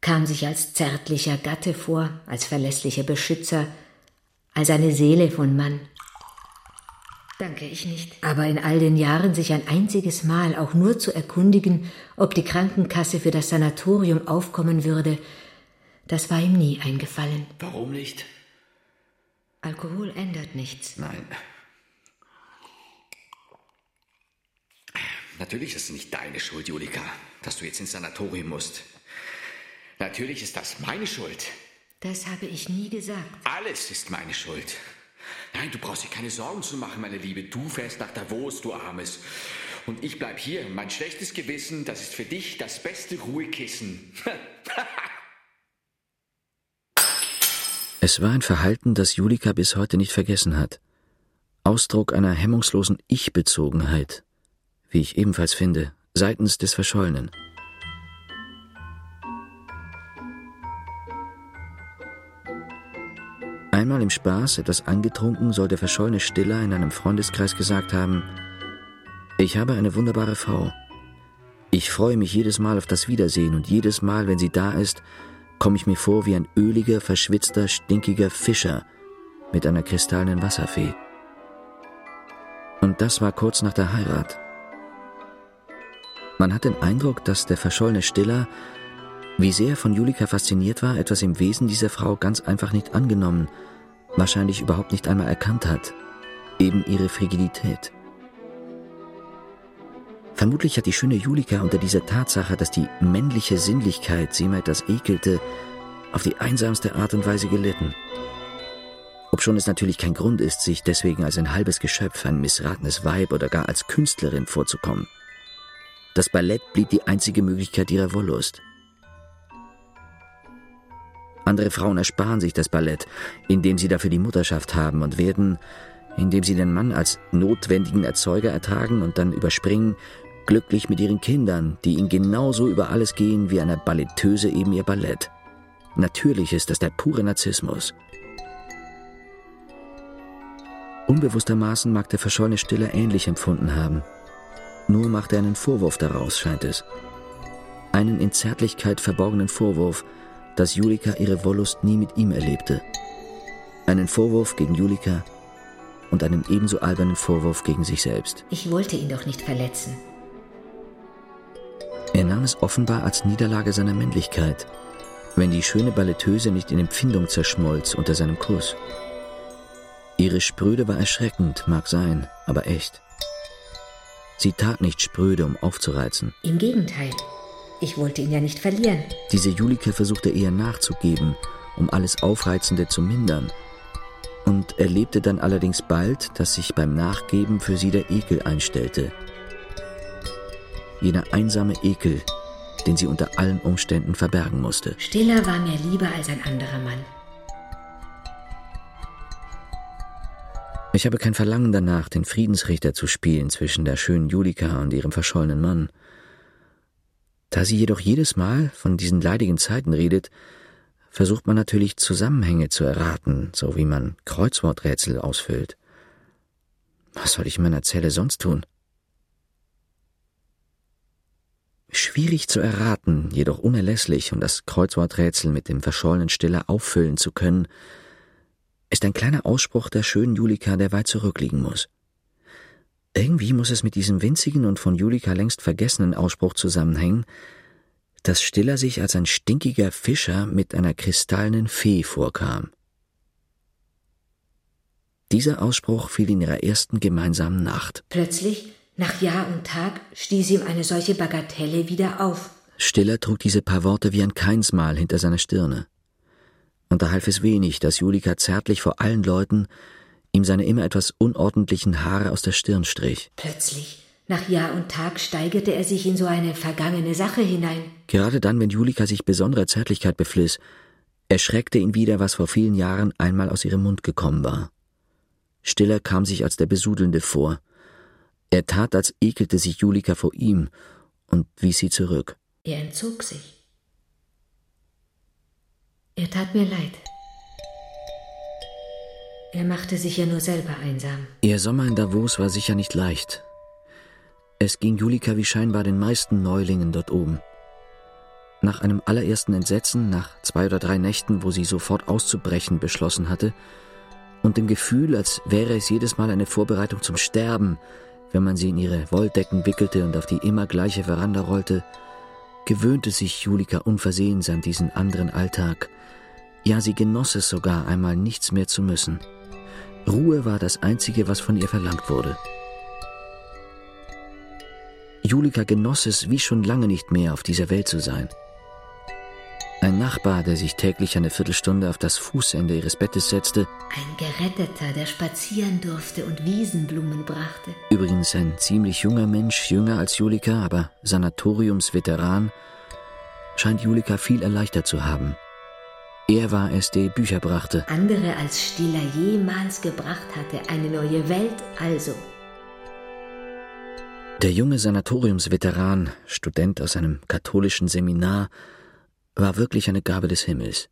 kam sich als zärtlicher Gatte vor, als verlässlicher Beschützer, als eine Seele von Mann. Danke ich nicht. Aber in all den Jahren sich ein einziges Mal auch nur zu erkundigen, ob die Krankenkasse für das Sanatorium aufkommen würde, das war ihm nie eingefallen. Warum nicht? Alkohol ändert nichts. Nein. Natürlich ist es nicht deine Schuld, Julika, dass du jetzt ins Sanatorium musst. Natürlich ist das meine Schuld. Das habe ich nie gesagt. Alles ist meine Schuld. Nein, du brauchst dir keine Sorgen zu machen, meine Liebe. Du fährst nach Davos, du Armes. Und ich bleib hier. Mein schlechtes Gewissen, das ist für dich das beste Ruhekissen. es war ein Verhalten, das Julika bis heute nicht vergessen hat. Ausdruck einer hemmungslosen Ich-Bezogenheit, wie ich ebenfalls finde, seitens des Verschollenen. Einmal im Spaß, etwas angetrunken, soll der verschollene Stiller in einem Freundeskreis gesagt haben, ich habe eine wunderbare Frau. Ich freue mich jedes Mal auf das Wiedersehen und jedes Mal, wenn sie da ist, komme ich mir vor wie ein öliger, verschwitzter, stinkiger Fischer mit einer kristallenen Wasserfee. Und das war kurz nach der Heirat. Man hat den Eindruck, dass der verschollene Stiller, wie sehr von Julika fasziniert war, etwas im Wesen dieser Frau ganz einfach nicht angenommen, wahrscheinlich überhaupt nicht einmal erkannt hat, eben ihre Frigidität. Vermutlich hat die schöne Julika unter dieser Tatsache, dass die männliche Sinnlichkeit sie immer etwas ekelte, auf die einsamste Art und Weise gelitten. Obschon es natürlich kein Grund ist, sich deswegen als ein halbes Geschöpf, ein missratenes Weib oder gar als Künstlerin vorzukommen. Das Ballett blieb die einzige Möglichkeit ihrer Wollust. Andere Frauen ersparen sich das Ballett, indem sie dafür die Mutterschaft haben und werden, indem sie den Mann als notwendigen Erzeuger ertragen und dann überspringen, glücklich mit ihren Kindern, die ihnen genauso über alles gehen wie eine Balletteuse eben ihr Ballett. Natürlich ist das der pure Narzissmus. Unbewusstermaßen mag der verschollene Stiller ähnlich empfunden haben. Nur macht er einen Vorwurf daraus, scheint es. Einen in Zärtlichkeit verborgenen Vorwurf, dass Julika ihre Wollust nie mit ihm erlebte. Einen Vorwurf gegen Julika und einen ebenso albernen Vorwurf gegen sich selbst. Ich wollte ihn doch nicht verletzen. Er nahm es offenbar als Niederlage seiner Männlichkeit, wenn die schöne Balletteuse nicht in Empfindung zerschmolz unter seinem Kuss. Ihre Spröde war erschreckend, mag sein, aber echt. Sie tat nicht spröde, um aufzureizen. Im Gegenteil. Ich wollte ihn ja nicht verlieren. Diese Julike versuchte eher nachzugeben, um alles Aufreizende zu mindern. Und erlebte dann allerdings bald, dass sich beim Nachgeben für sie der Ekel einstellte, jener einsame Ekel, den sie unter allen Umständen verbergen musste. Stiller war mir lieber als ein anderer Mann. Ich habe kein Verlangen danach, den Friedensrichter zu spielen zwischen der schönen Julika und ihrem verschollenen Mann. Da sie jedoch jedes Mal von diesen leidigen Zeiten redet, versucht man natürlich Zusammenhänge zu erraten, so wie man Kreuzworträtsel ausfüllt. Was soll ich in meiner Zelle sonst tun? Schwierig zu erraten, jedoch unerlässlich, um das Kreuzworträtsel mit dem verschollenen Stiller auffüllen zu können, ist ein kleiner Ausspruch der schönen Julika, der weit zurückliegen muss. Irgendwie muss es mit diesem winzigen und von Julika längst vergessenen Ausspruch zusammenhängen, dass Stiller sich als ein stinkiger Fischer mit einer kristallenen Fee vorkam. Dieser Ausspruch fiel in ihrer ersten gemeinsamen Nacht. Plötzlich nach Jahr und Tag stieß ihm eine solche Bagatelle wieder auf. Stiller trug diese paar Worte wie ein Keinsmal hinter seiner Stirne. Und da half es wenig, dass Julika zärtlich vor allen Leuten ihm seine immer etwas unordentlichen Haare aus der Stirn strich. Plötzlich, nach Jahr und Tag, steigerte er sich in so eine vergangene Sache hinein. Gerade dann, wenn Julika sich besonderer Zärtlichkeit befliss, erschreckte ihn wieder, was vor vielen Jahren einmal aus ihrem Mund gekommen war. Stiller kam sich als der Besudelnde vor, er tat, als ekelte sich Julika vor ihm und wies sie zurück. Er entzog sich. Er tat mir leid. Er machte sich ja nur selber einsam. Ihr Sommer in Davos war sicher nicht leicht. Es ging Julika wie scheinbar den meisten Neulingen dort oben. Nach einem allerersten Entsetzen, nach zwei oder drei Nächten, wo sie sofort auszubrechen beschlossen hatte, und dem Gefühl, als wäre es jedes Mal eine Vorbereitung zum Sterben, wenn man sie in ihre Wolldecken wickelte und auf die immer gleiche Veranda rollte, gewöhnte sich Julika unversehens an diesen anderen Alltag. Ja, sie genoss es sogar, einmal nichts mehr zu müssen. Ruhe war das Einzige, was von ihr verlangt wurde. Julika genoss es, wie schon lange nicht mehr auf dieser Welt zu sein. Ein Nachbar, der sich täglich eine Viertelstunde auf das Fußende ihres Bettes setzte. Ein Geretteter, der spazieren durfte und Wiesenblumen brachte. Übrigens ein ziemlich junger Mensch, jünger als Julika, aber Sanatoriumsveteran, scheint Julika viel erleichtert zu haben. Er war es, der Bücher brachte. Andere als Stiller jemals gebracht hatte, eine neue Welt also. Der junge Sanatoriumsveteran, Student aus einem katholischen Seminar, war wirklich eine Gabe des Himmels.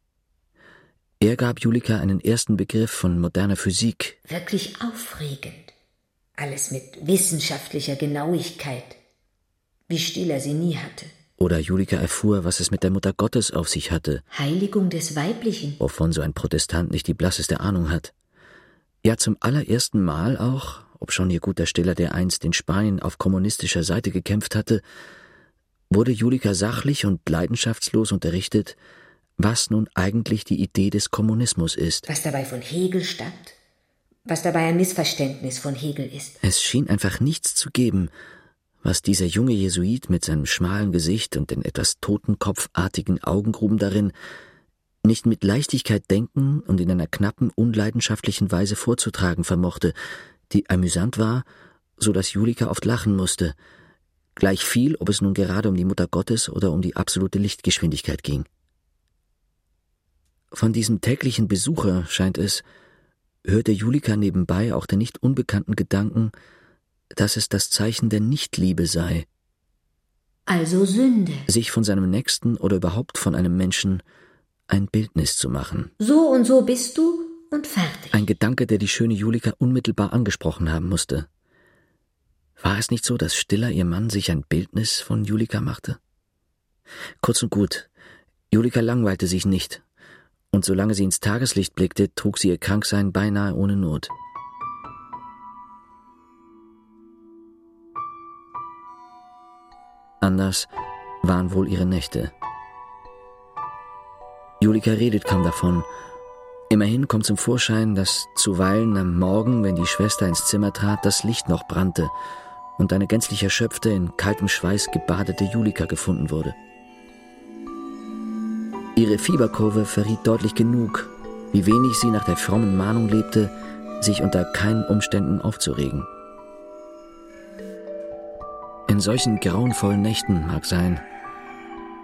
Er gab Julika einen ersten Begriff von moderner Physik. Wirklich aufregend. Alles mit wissenschaftlicher Genauigkeit, wie Stiller sie nie hatte. Oder Julika erfuhr, was es mit der Mutter Gottes auf sich hatte. Heiligung des Weiblichen. Wovon so ein Protestant nicht die blasseste Ahnung hat. Ja, zum allerersten Mal auch, obschon ihr guter Stiller, der einst in Spanien auf kommunistischer Seite gekämpft hatte, wurde Julika sachlich und leidenschaftslos unterrichtet, was nun eigentlich die Idee des Kommunismus ist. Was dabei von Hegel stammt, was dabei ein Missverständnis von Hegel ist. Es schien einfach nichts zu geben, was dieser junge Jesuit mit seinem schmalen Gesicht und den etwas totenkopfartigen Augengruben darin nicht mit Leichtigkeit denken und in einer knappen, unleidenschaftlichen Weise vorzutragen vermochte, die amüsant war, so dass Julika oft lachen musste, gleich viel, ob es nun gerade um die Mutter Gottes oder um die absolute Lichtgeschwindigkeit ging. Von diesem täglichen Besucher, scheint es, hörte Julika nebenbei auch den nicht unbekannten Gedanken, dass es das Zeichen der Nichtliebe sei. Also Sünde. Sich von seinem Nächsten oder überhaupt von einem Menschen ein Bildnis zu machen. So und so bist du und fertig. Ein Gedanke, der die schöne Julika unmittelbar angesprochen haben musste. War es nicht so, dass Stiller, ihr Mann, sich ein Bildnis von Julika machte? Kurz und gut, Julika langweilte sich nicht, und solange sie ins Tageslicht blickte, trug sie ihr Kranksein beinahe ohne Not. Anders waren wohl ihre Nächte. Julika redet kaum davon. Immerhin kommt zum Vorschein, dass zuweilen am Morgen, wenn die Schwester ins Zimmer trat, das Licht noch brannte und eine gänzlich erschöpfte, in kaltem Schweiß gebadete Julika gefunden wurde. Ihre Fieberkurve verriet deutlich genug, wie wenig sie nach der frommen Mahnung lebte, sich unter keinen Umständen aufzuregen. In solchen grauenvollen Nächten mag sein,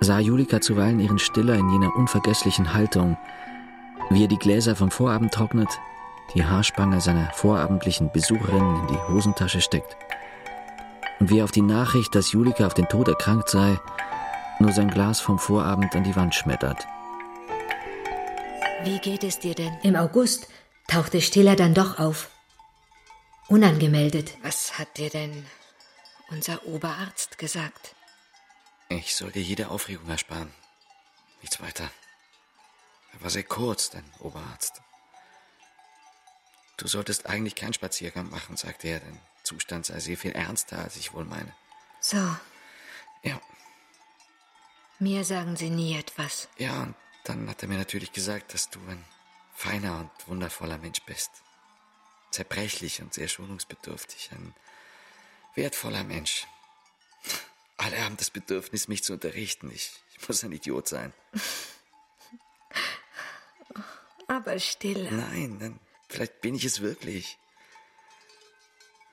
sah Julika zuweilen ihren Stiller in jener unvergesslichen Haltung, wie er die Gläser vom Vorabend trocknet, die Haarspange seiner vorabendlichen Besucherin in die Hosentasche steckt und wie er auf die Nachricht, dass Julika auf den Tod erkrankt sei, nur sein Glas vom Vorabend an die Wand schmettert. Wie geht es dir denn? Im August tauchte Stiller dann doch auf. Unangemeldet. Was hat dir denn unser Oberarzt gesagt? Ich soll dir jede Aufregung ersparen. Nichts weiter. Er war sehr kurz, dein Oberarzt. Du solltest eigentlich keinen Spaziergang machen, sagte er, dein Zustand sei sehr viel ernster, als ich wohl meine. So. Ja. Mir sagen Sie nie etwas. Ja, und dann hat er mir natürlich gesagt, dass du ein feiner und wundervoller Mensch bist. Zerbrechlich und sehr schonungsbedürftig. Ein wertvoller Mensch. Alle haben das Bedürfnis, mich zu unterrichten. Ich, ich muss ein Idiot sein. Aber stille. Nein, dann vielleicht bin ich es wirklich.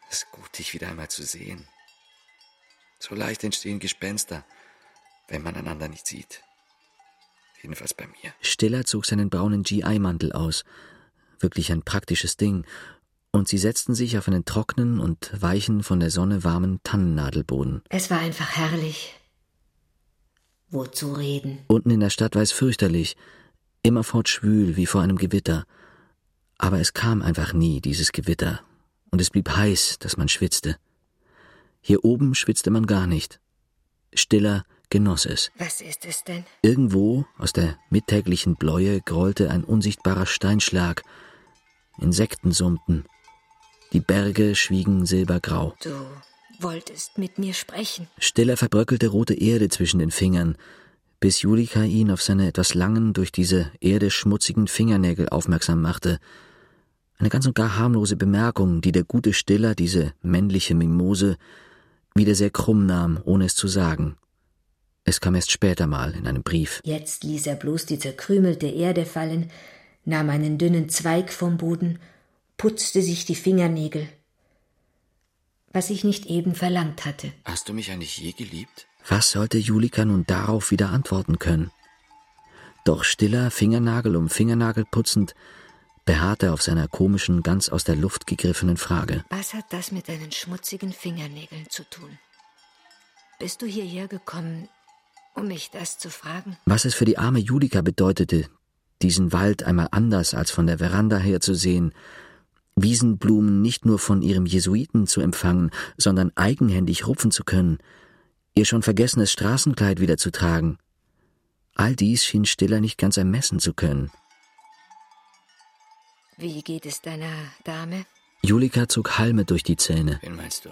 Es ist gut, dich wieder einmal zu sehen. So leicht entstehen Gespenster, wenn man einander nicht sieht. Jedenfalls bei mir. Stiller zog seinen braunen GI-Mantel aus. Wirklich ein praktisches Ding. Und sie setzten sich auf einen trockenen und weichen, von der Sonne warmen Tannennadelboden. Es war einfach herrlich. Wozu reden? Unten in der Stadt war es fürchterlich. Immerfort schwül, wie vor einem Gewitter. Aber es kam einfach nie, dieses Gewitter. Und es blieb heiß, dass man schwitzte. Hier oben schwitzte man gar nicht. Stiller genoss es. Was ist es denn? Irgendwo aus der mittäglichen Bläue grollte ein unsichtbarer Steinschlag. Insekten summten. Die Berge schwiegen silbergrau. Du wolltest mit mir sprechen. Stiller verbröckelte rote Erde zwischen den Fingern, bis Julika ihn auf seine etwas langen, durch diese Erde schmutzigen Fingernägel aufmerksam machte. Eine ganz und gar harmlose Bemerkung, die der gute Stiller, diese männliche Mimose, wieder sehr krumm nahm, ohne es zu sagen. Es kam erst später mal in einem Brief. Jetzt ließ er bloß die zerkrümelte Erde fallen, nahm einen dünnen Zweig vom Boden, putzte sich die Fingernägel. Was ich nicht eben verlangt hatte. Hast du mich eigentlich je geliebt? Was sollte Julika nun darauf wieder antworten können? Doch stiller, Fingernagel um Fingernagel putzend, beharrte auf seiner komischen, ganz aus der Luft gegriffenen Frage. Was hat das mit deinen schmutzigen Fingernägeln zu tun? Bist du hierher gekommen, um mich das zu fragen? Was es für die arme Julika bedeutete, diesen Wald einmal anders als von der Veranda her zu sehen, Wiesenblumen nicht nur von ihrem Jesuiten zu empfangen, sondern eigenhändig rupfen zu können, ihr schon vergessenes Straßenkleid wieder zu tragen. All dies schien Stiller nicht ganz ermessen zu können. Wie geht es deiner Dame? Julika zog Halme durch die Zähne. Wen meinst du?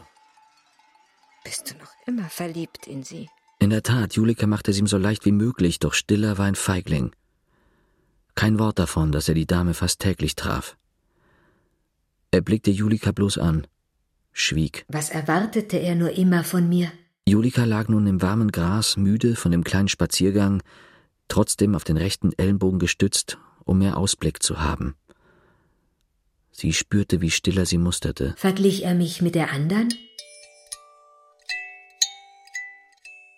Bist du noch immer verliebt in sie? In der Tat, Julika machte es ihm so leicht wie möglich, doch Stiller war ein Feigling. Kein Wort davon, dass er die Dame fast täglich traf. Er blickte Julika bloß an, schwieg. Was erwartete er nur immer von mir? Julika lag nun im warmen Gras, müde von dem kleinen Spaziergang, trotzdem auf den rechten Ellenbogen gestützt, um mehr Ausblick zu haben. Sie spürte, wie stiller sie musterte. Verglich er mich mit der anderen?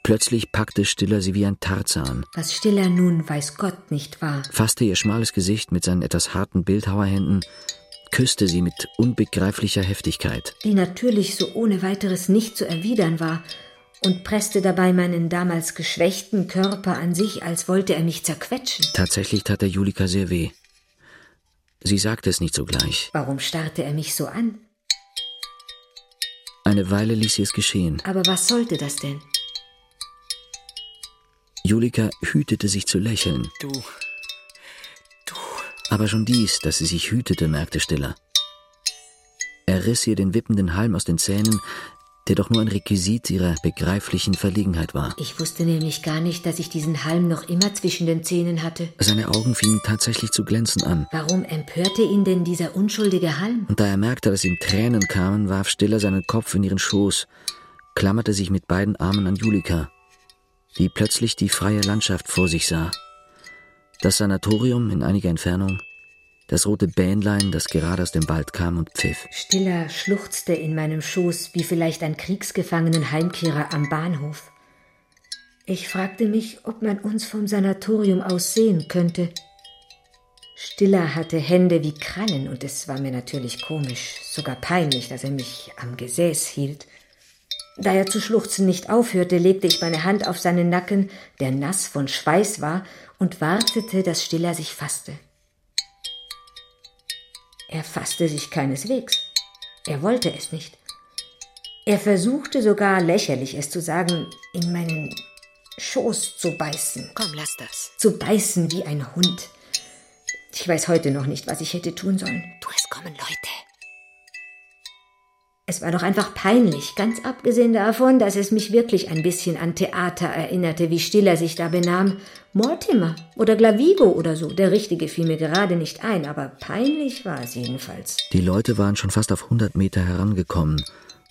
Plötzlich packte Stiller sie wie ein Tarzan, Was Stiller nun weiß Gott nicht war. fasste ihr schmales Gesicht mit seinen etwas harten Bildhauerhänden, küsste sie mit unbegreiflicher Heftigkeit. die natürlich so ohne weiteres nicht zu erwidern war, und presste dabei meinen damals geschwächten Körper an sich, als wollte er mich zerquetschen. Tatsächlich tat der Julika sehr weh. Sie sagte es nicht sogleich. Warum starrte er mich so an? Eine Weile ließ sie es geschehen. Aber was sollte das denn? Julika hütete sich zu lächeln. Du. Aber schon dies, dass sie sich hütete, merkte Stiller. Er riss ihr den wippenden Halm aus den Zähnen, der doch nur ein Requisit ihrer begreiflichen Verlegenheit war. Ich wusste nämlich gar nicht, dass ich diesen Halm noch immer zwischen den Zähnen hatte. Seine Augen fingen tatsächlich zu glänzen an. Warum empörte ihn denn dieser unschuldige Halm? Und da er merkte, dass ihm Tränen kamen, warf Stiller seinen Kopf in ihren Schoß, klammerte sich mit beiden Armen an Julika, die plötzlich die freie Landschaft vor sich sah. Das Sanatorium in einiger Entfernung, das rote Bähnlein, das gerade aus dem Wald kam und pfiff. Stiller schluchzte in meinem Schoß wie vielleicht ein kriegsgefangenen Heimkehrer am Bahnhof. Ich fragte mich, ob man uns vom Sanatorium aus sehen könnte. Stiller hatte Hände wie Krallen und es war mir natürlich komisch, sogar peinlich, dass er mich am Gesäß hielt. Da er zu schluchzen nicht aufhörte, legte ich meine Hand auf seinen Nacken, der nass von Schweiß war, und wartete, dass Stiller sich fasste. Er fasste sich keineswegs. Er wollte es nicht. Er versuchte sogar, lächerlich es zu sagen, in meinen Schoß zu beißen. Komm, lass das. Zu beißen wie ein Hund. Ich weiß heute noch nicht, was ich hätte tun sollen. Du, es kommen Leute. Es war doch einfach peinlich, ganz abgesehen davon, dass es mich wirklich ein bisschen an Theater erinnerte, wie Stiller sich da benahm. Mortimer oder Glavigo oder so. Der Richtige fiel mir gerade nicht ein, aber peinlich war es jedenfalls. Die Leute waren schon fast auf hundert Meter herangekommen.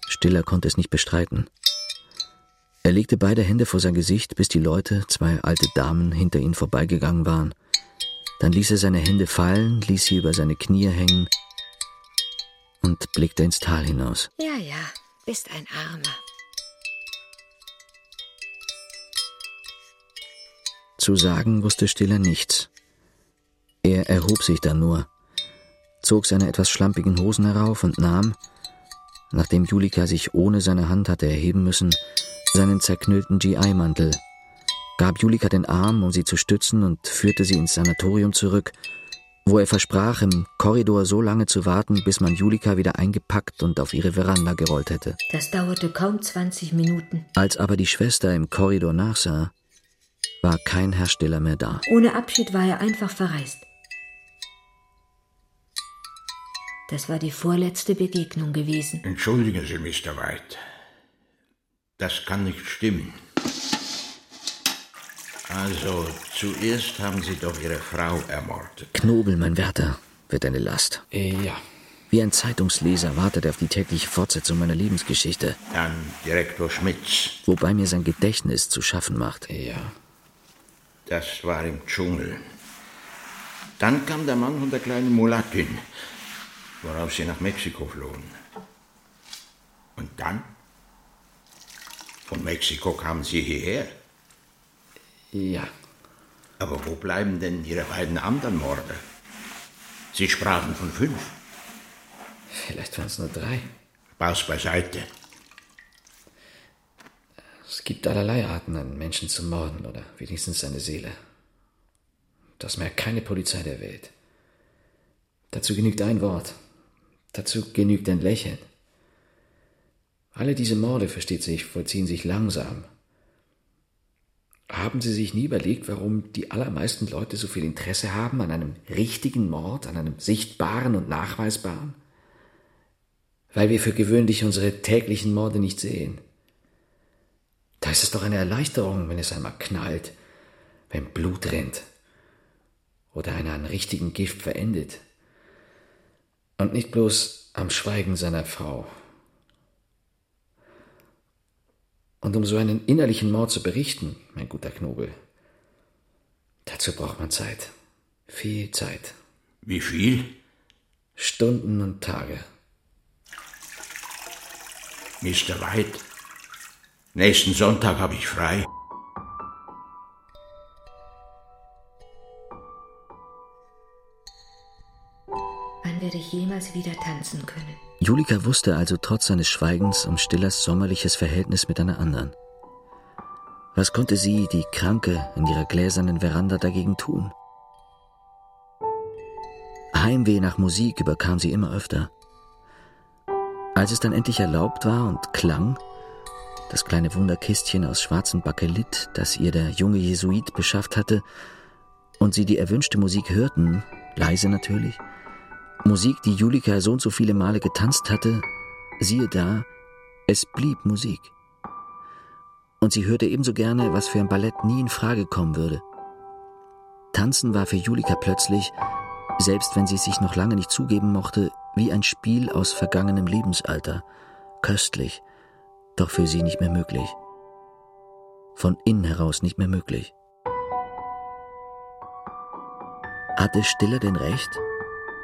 Stiller konnte es nicht bestreiten. Er legte beide Hände vor sein Gesicht, bis die Leute, zwei alte Damen, hinter ihnen vorbeigegangen waren. Dann ließ er seine Hände fallen, ließ sie über seine Knie hängen und blickte ins Tal hinaus. Ja, ja, bist ein Armer. Zu sagen wusste Stiller nichts. Er erhob sich dann nur, zog seine etwas schlampigen Hosen herauf und nahm, nachdem Julika sich ohne seine Hand hatte erheben müssen, seinen zerknüllten GI-Mantel, gab Julika den Arm, um sie zu stützen und führte sie ins Sanatorium zurück, wo er versprach, im Korridor so lange zu warten, bis man Julika wieder eingepackt und auf ihre Veranda gerollt hätte. Das dauerte kaum 20 Minuten. Als aber die Schwester im Korridor nachsah, war kein Herr Stiller mehr da. Ohne Abschied war er einfach verreist. Das war die vorletzte Begegnung gewesen. Entschuldigen Sie, Mr. White. Das kann nicht stimmen. Also, zuerst haben Sie doch Ihre Frau ermordet. Knobel, mein Wärter, wird eine Last. Äh, ja. Wie ein Zeitungsleser wartet er auf die tägliche Fortsetzung meiner Lebensgeschichte. Dann Direktor Schmitz. Wobei mir sein Gedächtnis zu schaffen macht. Ja. Das war im Dschungel. Dann kam der Mann von der kleinen Mulattin, worauf sie nach Mexiko flohen. Und dann? Von Mexiko kamen sie hierher. Ja. Aber wo bleiben denn Ihre beiden anderen Morde? Sie sprachen von fünf. Vielleicht waren es nur drei. Pass beiseite. Es gibt allerlei Arten, einen Menschen zu morden oder wenigstens seine Seele. Das merkt keine Polizei der Welt. Dazu genügt ein Wort. Dazu genügt ein Lächeln. Alle diese Morde, versteht sich, vollziehen sich langsam. Haben Sie sich nie überlegt, warum die allermeisten Leute so viel Interesse haben an einem richtigen Mord, an einem sichtbaren und nachweisbaren? Weil wir für gewöhnlich unsere täglichen Morde nicht sehen. Da ist es doch eine Erleichterung, wenn es einmal knallt, wenn Blut rennt oder einer an richtigen Gift verendet. Und nicht bloß am Schweigen seiner Frau. Und um so einen innerlichen Mord zu berichten, mein guter Knobel, dazu braucht man Zeit. Viel Zeit. Wie viel? Stunden und Tage. Mr. White, nächsten Sonntag habe ich frei. Wann werde ich jemals wieder tanzen können? Julika wusste also trotz seines Schweigens um Stillers sommerliches Verhältnis mit einer anderen. Was konnte sie, die Kranke, in ihrer gläsernen Veranda dagegen tun? Heimweh nach Musik überkam sie immer öfter. Als es dann endlich erlaubt war und klang, das kleine Wunderkistchen aus schwarzem Bakelit, das ihr der junge Jesuit beschafft hatte, und sie die erwünschte Musik hörten, leise natürlich, Musik, die Julika so und so viele Male getanzt hatte, siehe da, es blieb Musik. Und sie hörte ebenso gerne, was für ein Ballett nie in Frage kommen würde. Tanzen war für Julika plötzlich, selbst wenn sie es sich noch lange nicht zugeben mochte, wie ein Spiel aus vergangenem Lebensalter, köstlich, doch für sie nicht mehr möglich. Von innen heraus nicht mehr möglich. Hatte Stiller denn recht?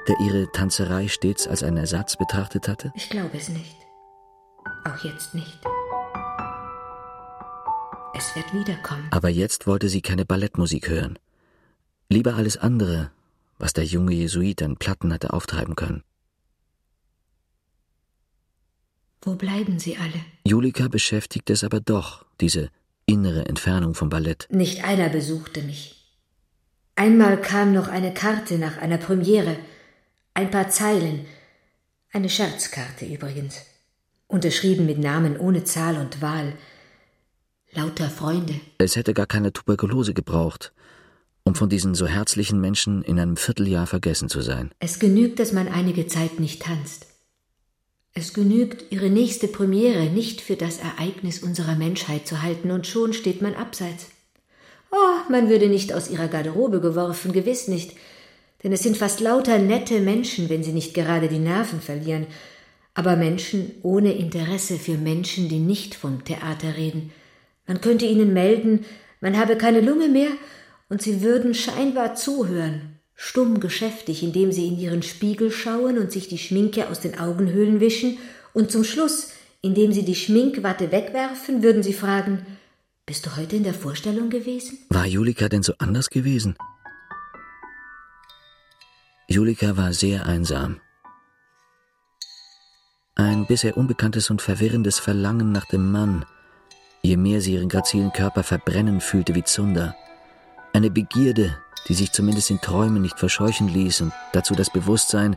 Der ihre Tanzerei stets als einen Ersatz betrachtet hatte? Ich glaube es nicht. Auch jetzt nicht. Es wird wiederkommen. Aber jetzt wollte sie keine Ballettmusik hören. Lieber alles andere, was der junge Jesuit an Platten hatte auftreiben können. Wo bleiben sie alle? Julika beschäftigte es aber doch, diese innere Entfernung vom Ballett. Nicht einer besuchte mich. Einmal kam noch eine Karte nach einer Premiere, ein paar Zeilen. Eine Scherzkarte übrigens. Unterschrieben mit Namen ohne Zahl und Wahl. Lauter Freunde. Es hätte gar keine Tuberkulose gebraucht, um von diesen so herzlichen Menschen in einem Vierteljahr vergessen zu sein. Es genügt, dass man einige Zeit nicht tanzt. Es genügt, ihre nächste Premiere nicht für das Ereignis unserer Menschheit zu halten, und schon steht man abseits. Oh, man würde nicht aus ihrer Garderobe geworfen, gewiss nicht denn es sind fast lauter nette Menschen, wenn sie nicht gerade die Nerven verlieren, aber Menschen ohne Interesse für Menschen, die nicht vom Theater reden. Man könnte ihnen melden, man habe keine Lunge mehr, und sie würden scheinbar zuhören, stumm geschäftig, indem sie in ihren Spiegel schauen und sich die Schminke aus den Augenhöhlen wischen, und zum Schluss, indem sie die Schminkwatte wegwerfen, würden sie fragen Bist du heute in der Vorstellung gewesen? War Julika denn so anders gewesen? Julika war sehr einsam. Ein bisher unbekanntes und verwirrendes Verlangen nach dem Mann, je mehr sie ihren grazilen Körper verbrennen fühlte wie Zunder. Eine Begierde, die sich zumindest in Träumen nicht verscheuchen ließ und dazu das Bewusstsein,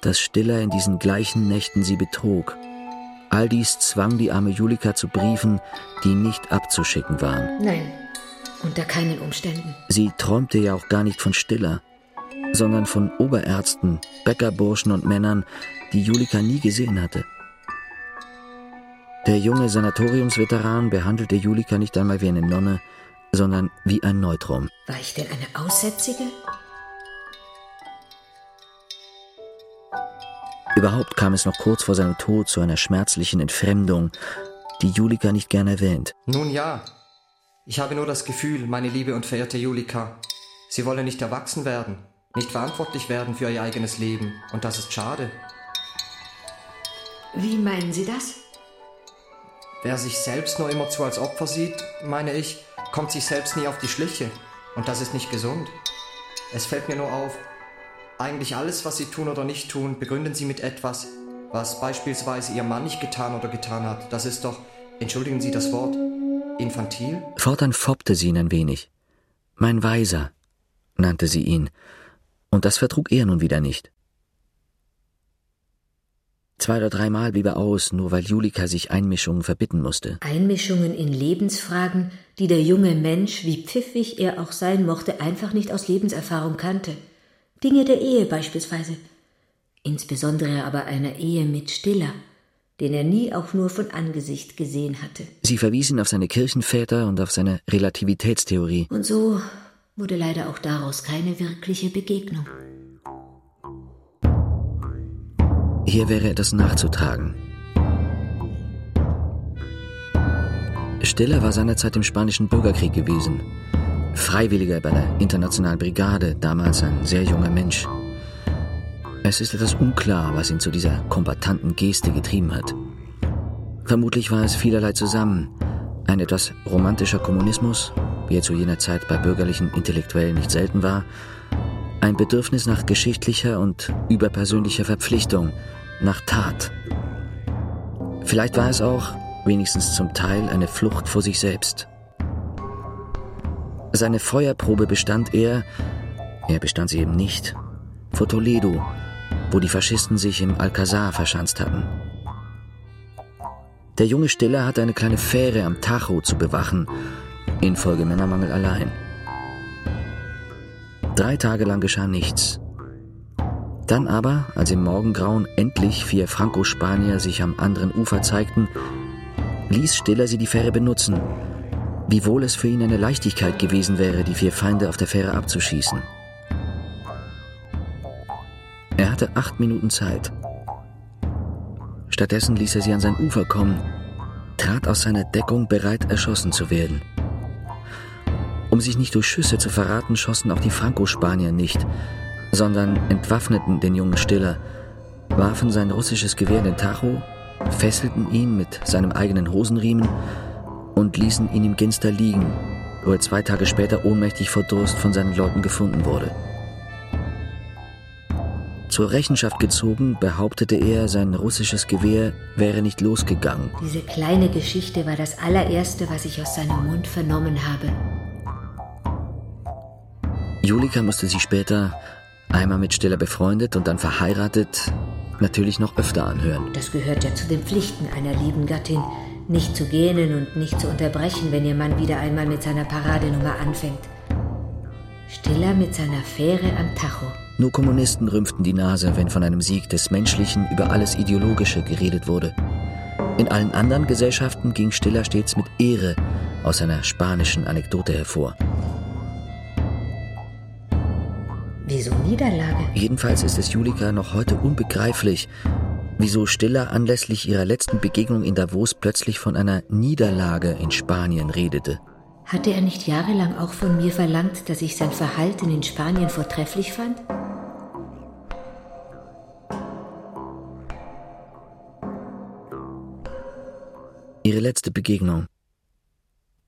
dass Stiller in diesen gleichen Nächten sie betrog. All dies zwang die arme Julika zu Briefen, die nicht abzuschicken waren. Nein, unter keinen Umständen. Sie träumte ja auch gar nicht von Stiller sondern von Oberärzten, Bäckerburschen und Männern, die Julika nie gesehen hatte. Der junge Sanatoriumsveteran behandelte Julika nicht einmal wie eine Nonne, sondern wie ein Neutrum. War ich denn eine Aussätzige? Überhaupt kam es noch kurz vor seinem Tod zu einer schmerzlichen Entfremdung, die Julika nicht gern erwähnt. Nun ja, ich habe nur das Gefühl, meine liebe und verehrte Julika, Sie wollen nicht erwachsen werden, nicht verantwortlich werden für Ihr eigenes Leben, und das ist schade. Wie meinen Sie das? Wer sich selbst nur immerzu als Opfer sieht, meine ich, kommt sich selbst nie auf die Schliche. Und das ist nicht gesund. Es fällt mir nur auf, eigentlich alles, was Sie tun oder nicht tun, begründen Sie mit etwas, was beispielsweise Ihr Mann nicht getan oder getan hat. Das ist doch, entschuldigen Sie das Wort, infantil? Fortan foppte sie ihn ein wenig. Mein Weiser, nannte sie ihn, und das vertrug er nun wieder nicht. Zwei oder dreimal blieb er aus, nur weil Julika sich Einmischungen verbitten musste. Einmischungen in Lebensfragen, die der junge Mensch, wie pfiffig er auch sein mochte, einfach nicht aus Lebenserfahrung kannte. Dinge der Ehe beispielsweise. Insbesondere aber einer Ehe mit Stiller, den er nie auch nur von Angesicht gesehen hatte. Sie verwies ihn auf seine Kirchenväter und auf seine Relativitätstheorie. Und so wurde leider auch daraus keine wirkliche Begegnung. Hier wäre etwas nachzutragen. Stiller war seinerzeit im Spanischen Bürgerkrieg gewesen. Freiwilliger bei der Internationalen Brigade, damals ein sehr junger Mensch. Es ist etwas unklar, was ihn zu dieser kombatanten Geste getrieben hat. Vermutlich war es vielerlei zusammen. Ein etwas romantischer Kommunismus, wie er zu jener Zeit bei bürgerlichen Intellektuellen nicht selten war, ein Bedürfnis nach geschichtlicher und überpersönlicher Verpflichtung, nach Tat. Vielleicht war es auch, wenigstens zum Teil, eine Flucht vor sich selbst. Seine Feuerprobe bestand er, er bestand sie eben nicht, vor Toledo, wo die Faschisten sich im Alcazar verschanzt hatten. Der junge Stiller hatte eine kleine Fähre am Tajo zu bewachen, infolge Männermangel allein. Drei Tage lang geschah nichts. Dann aber, als im Morgengrauen endlich vier Franco-Spanier sich am anderen Ufer zeigten, ließ Stiller sie die Fähre benutzen, wiewohl es für ihn eine Leichtigkeit gewesen wäre, die vier Feinde auf der Fähre abzuschießen. Er hatte acht Minuten Zeit. Stattdessen ließ er sie an sein Ufer kommen, trat aus seiner Deckung bereit, erschossen zu werden. Um sich nicht durch Schüsse zu verraten, schossen auch die Franco-Spanier nicht, sondern entwaffneten den jungen Stiller, warfen sein russisches Gewehr in den Tacho, fesselten ihn mit seinem eigenen Hosenriemen und ließen ihn im Ginster liegen, wo er zwei Tage später ohnmächtig vor Durst von seinen Leuten gefunden wurde. Zur Rechenschaft gezogen behauptete er, sein russisches Gewehr wäre nicht losgegangen. Diese kleine Geschichte war das allererste, was ich aus seinem Mund vernommen habe. Julika musste sie später, einmal mit Stiller befreundet und dann verheiratet, natürlich noch öfter anhören. Das gehört ja zu den Pflichten einer lieben Gattin, nicht zu gähnen und nicht zu unterbrechen, wenn ihr Mann wieder einmal mit seiner Paradenummer anfängt. Stiller mit seiner Fähre am Tacho. Nur Kommunisten rümpften die Nase, wenn von einem Sieg des Menschlichen über alles Ideologische geredet wurde. In allen anderen Gesellschaften ging Stiller stets mit Ehre aus einer spanischen Anekdote hervor. Wieso Niederlage? Jedenfalls ist es Julika noch heute unbegreiflich, wieso Stiller anlässlich ihrer letzten Begegnung in Davos plötzlich von einer Niederlage in Spanien redete. Hatte er nicht jahrelang auch von mir verlangt, dass ich sein Verhalten in Spanien vortrefflich fand? Ihre letzte Begegnung.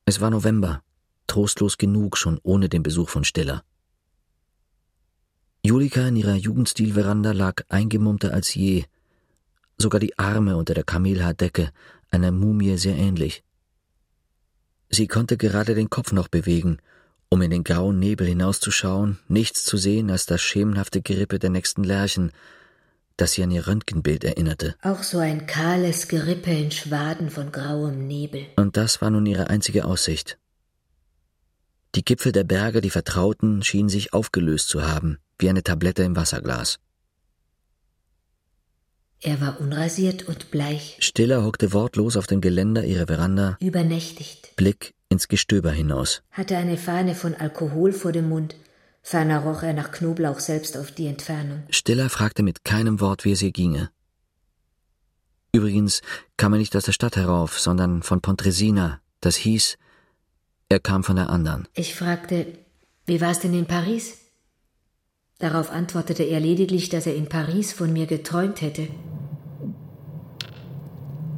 Es war November, trostlos genug schon ohne den Besuch von Stiller. Julika in ihrer Jugendstilveranda lag eingemummter als je, sogar die Arme unter der Kamelhaardecke, einer Mumie sehr ähnlich. Sie konnte gerade den Kopf noch bewegen, um in den grauen Nebel hinauszuschauen, nichts zu sehen als das schemenhafte Gerippe der nächsten Lärchen, das sie an ihr Röntgenbild erinnerte. Auch so ein kahles Gerippe in Schwaden von grauem Nebel. Und das war nun ihre einzige Aussicht. Die Gipfel der Berge, die Vertrauten, schienen sich aufgelöst zu haben, wie eine Tablette im Wasserglas. Er war unrasiert und bleich. Stiller hockte wortlos auf dem Geländer ihrer Veranda, Übernächtigt. Blick ins Gestöber hinaus. Hatte eine Fahne von Alkohol vor dem Mund. Ferner roch er nach Knoblauch selbst auf die Entfernung. Stiller fragte mit keinem Wort, wie es ihr ginge. Übrigens kam er nicht aus der Stadt herauf, sondern von Pontresina. Das hieß, er kam von der anderen. Ich fragte, wie war es denn in Paris? Darauf antwortete er lediglich, dass er in Paris von mir geträumt hätte.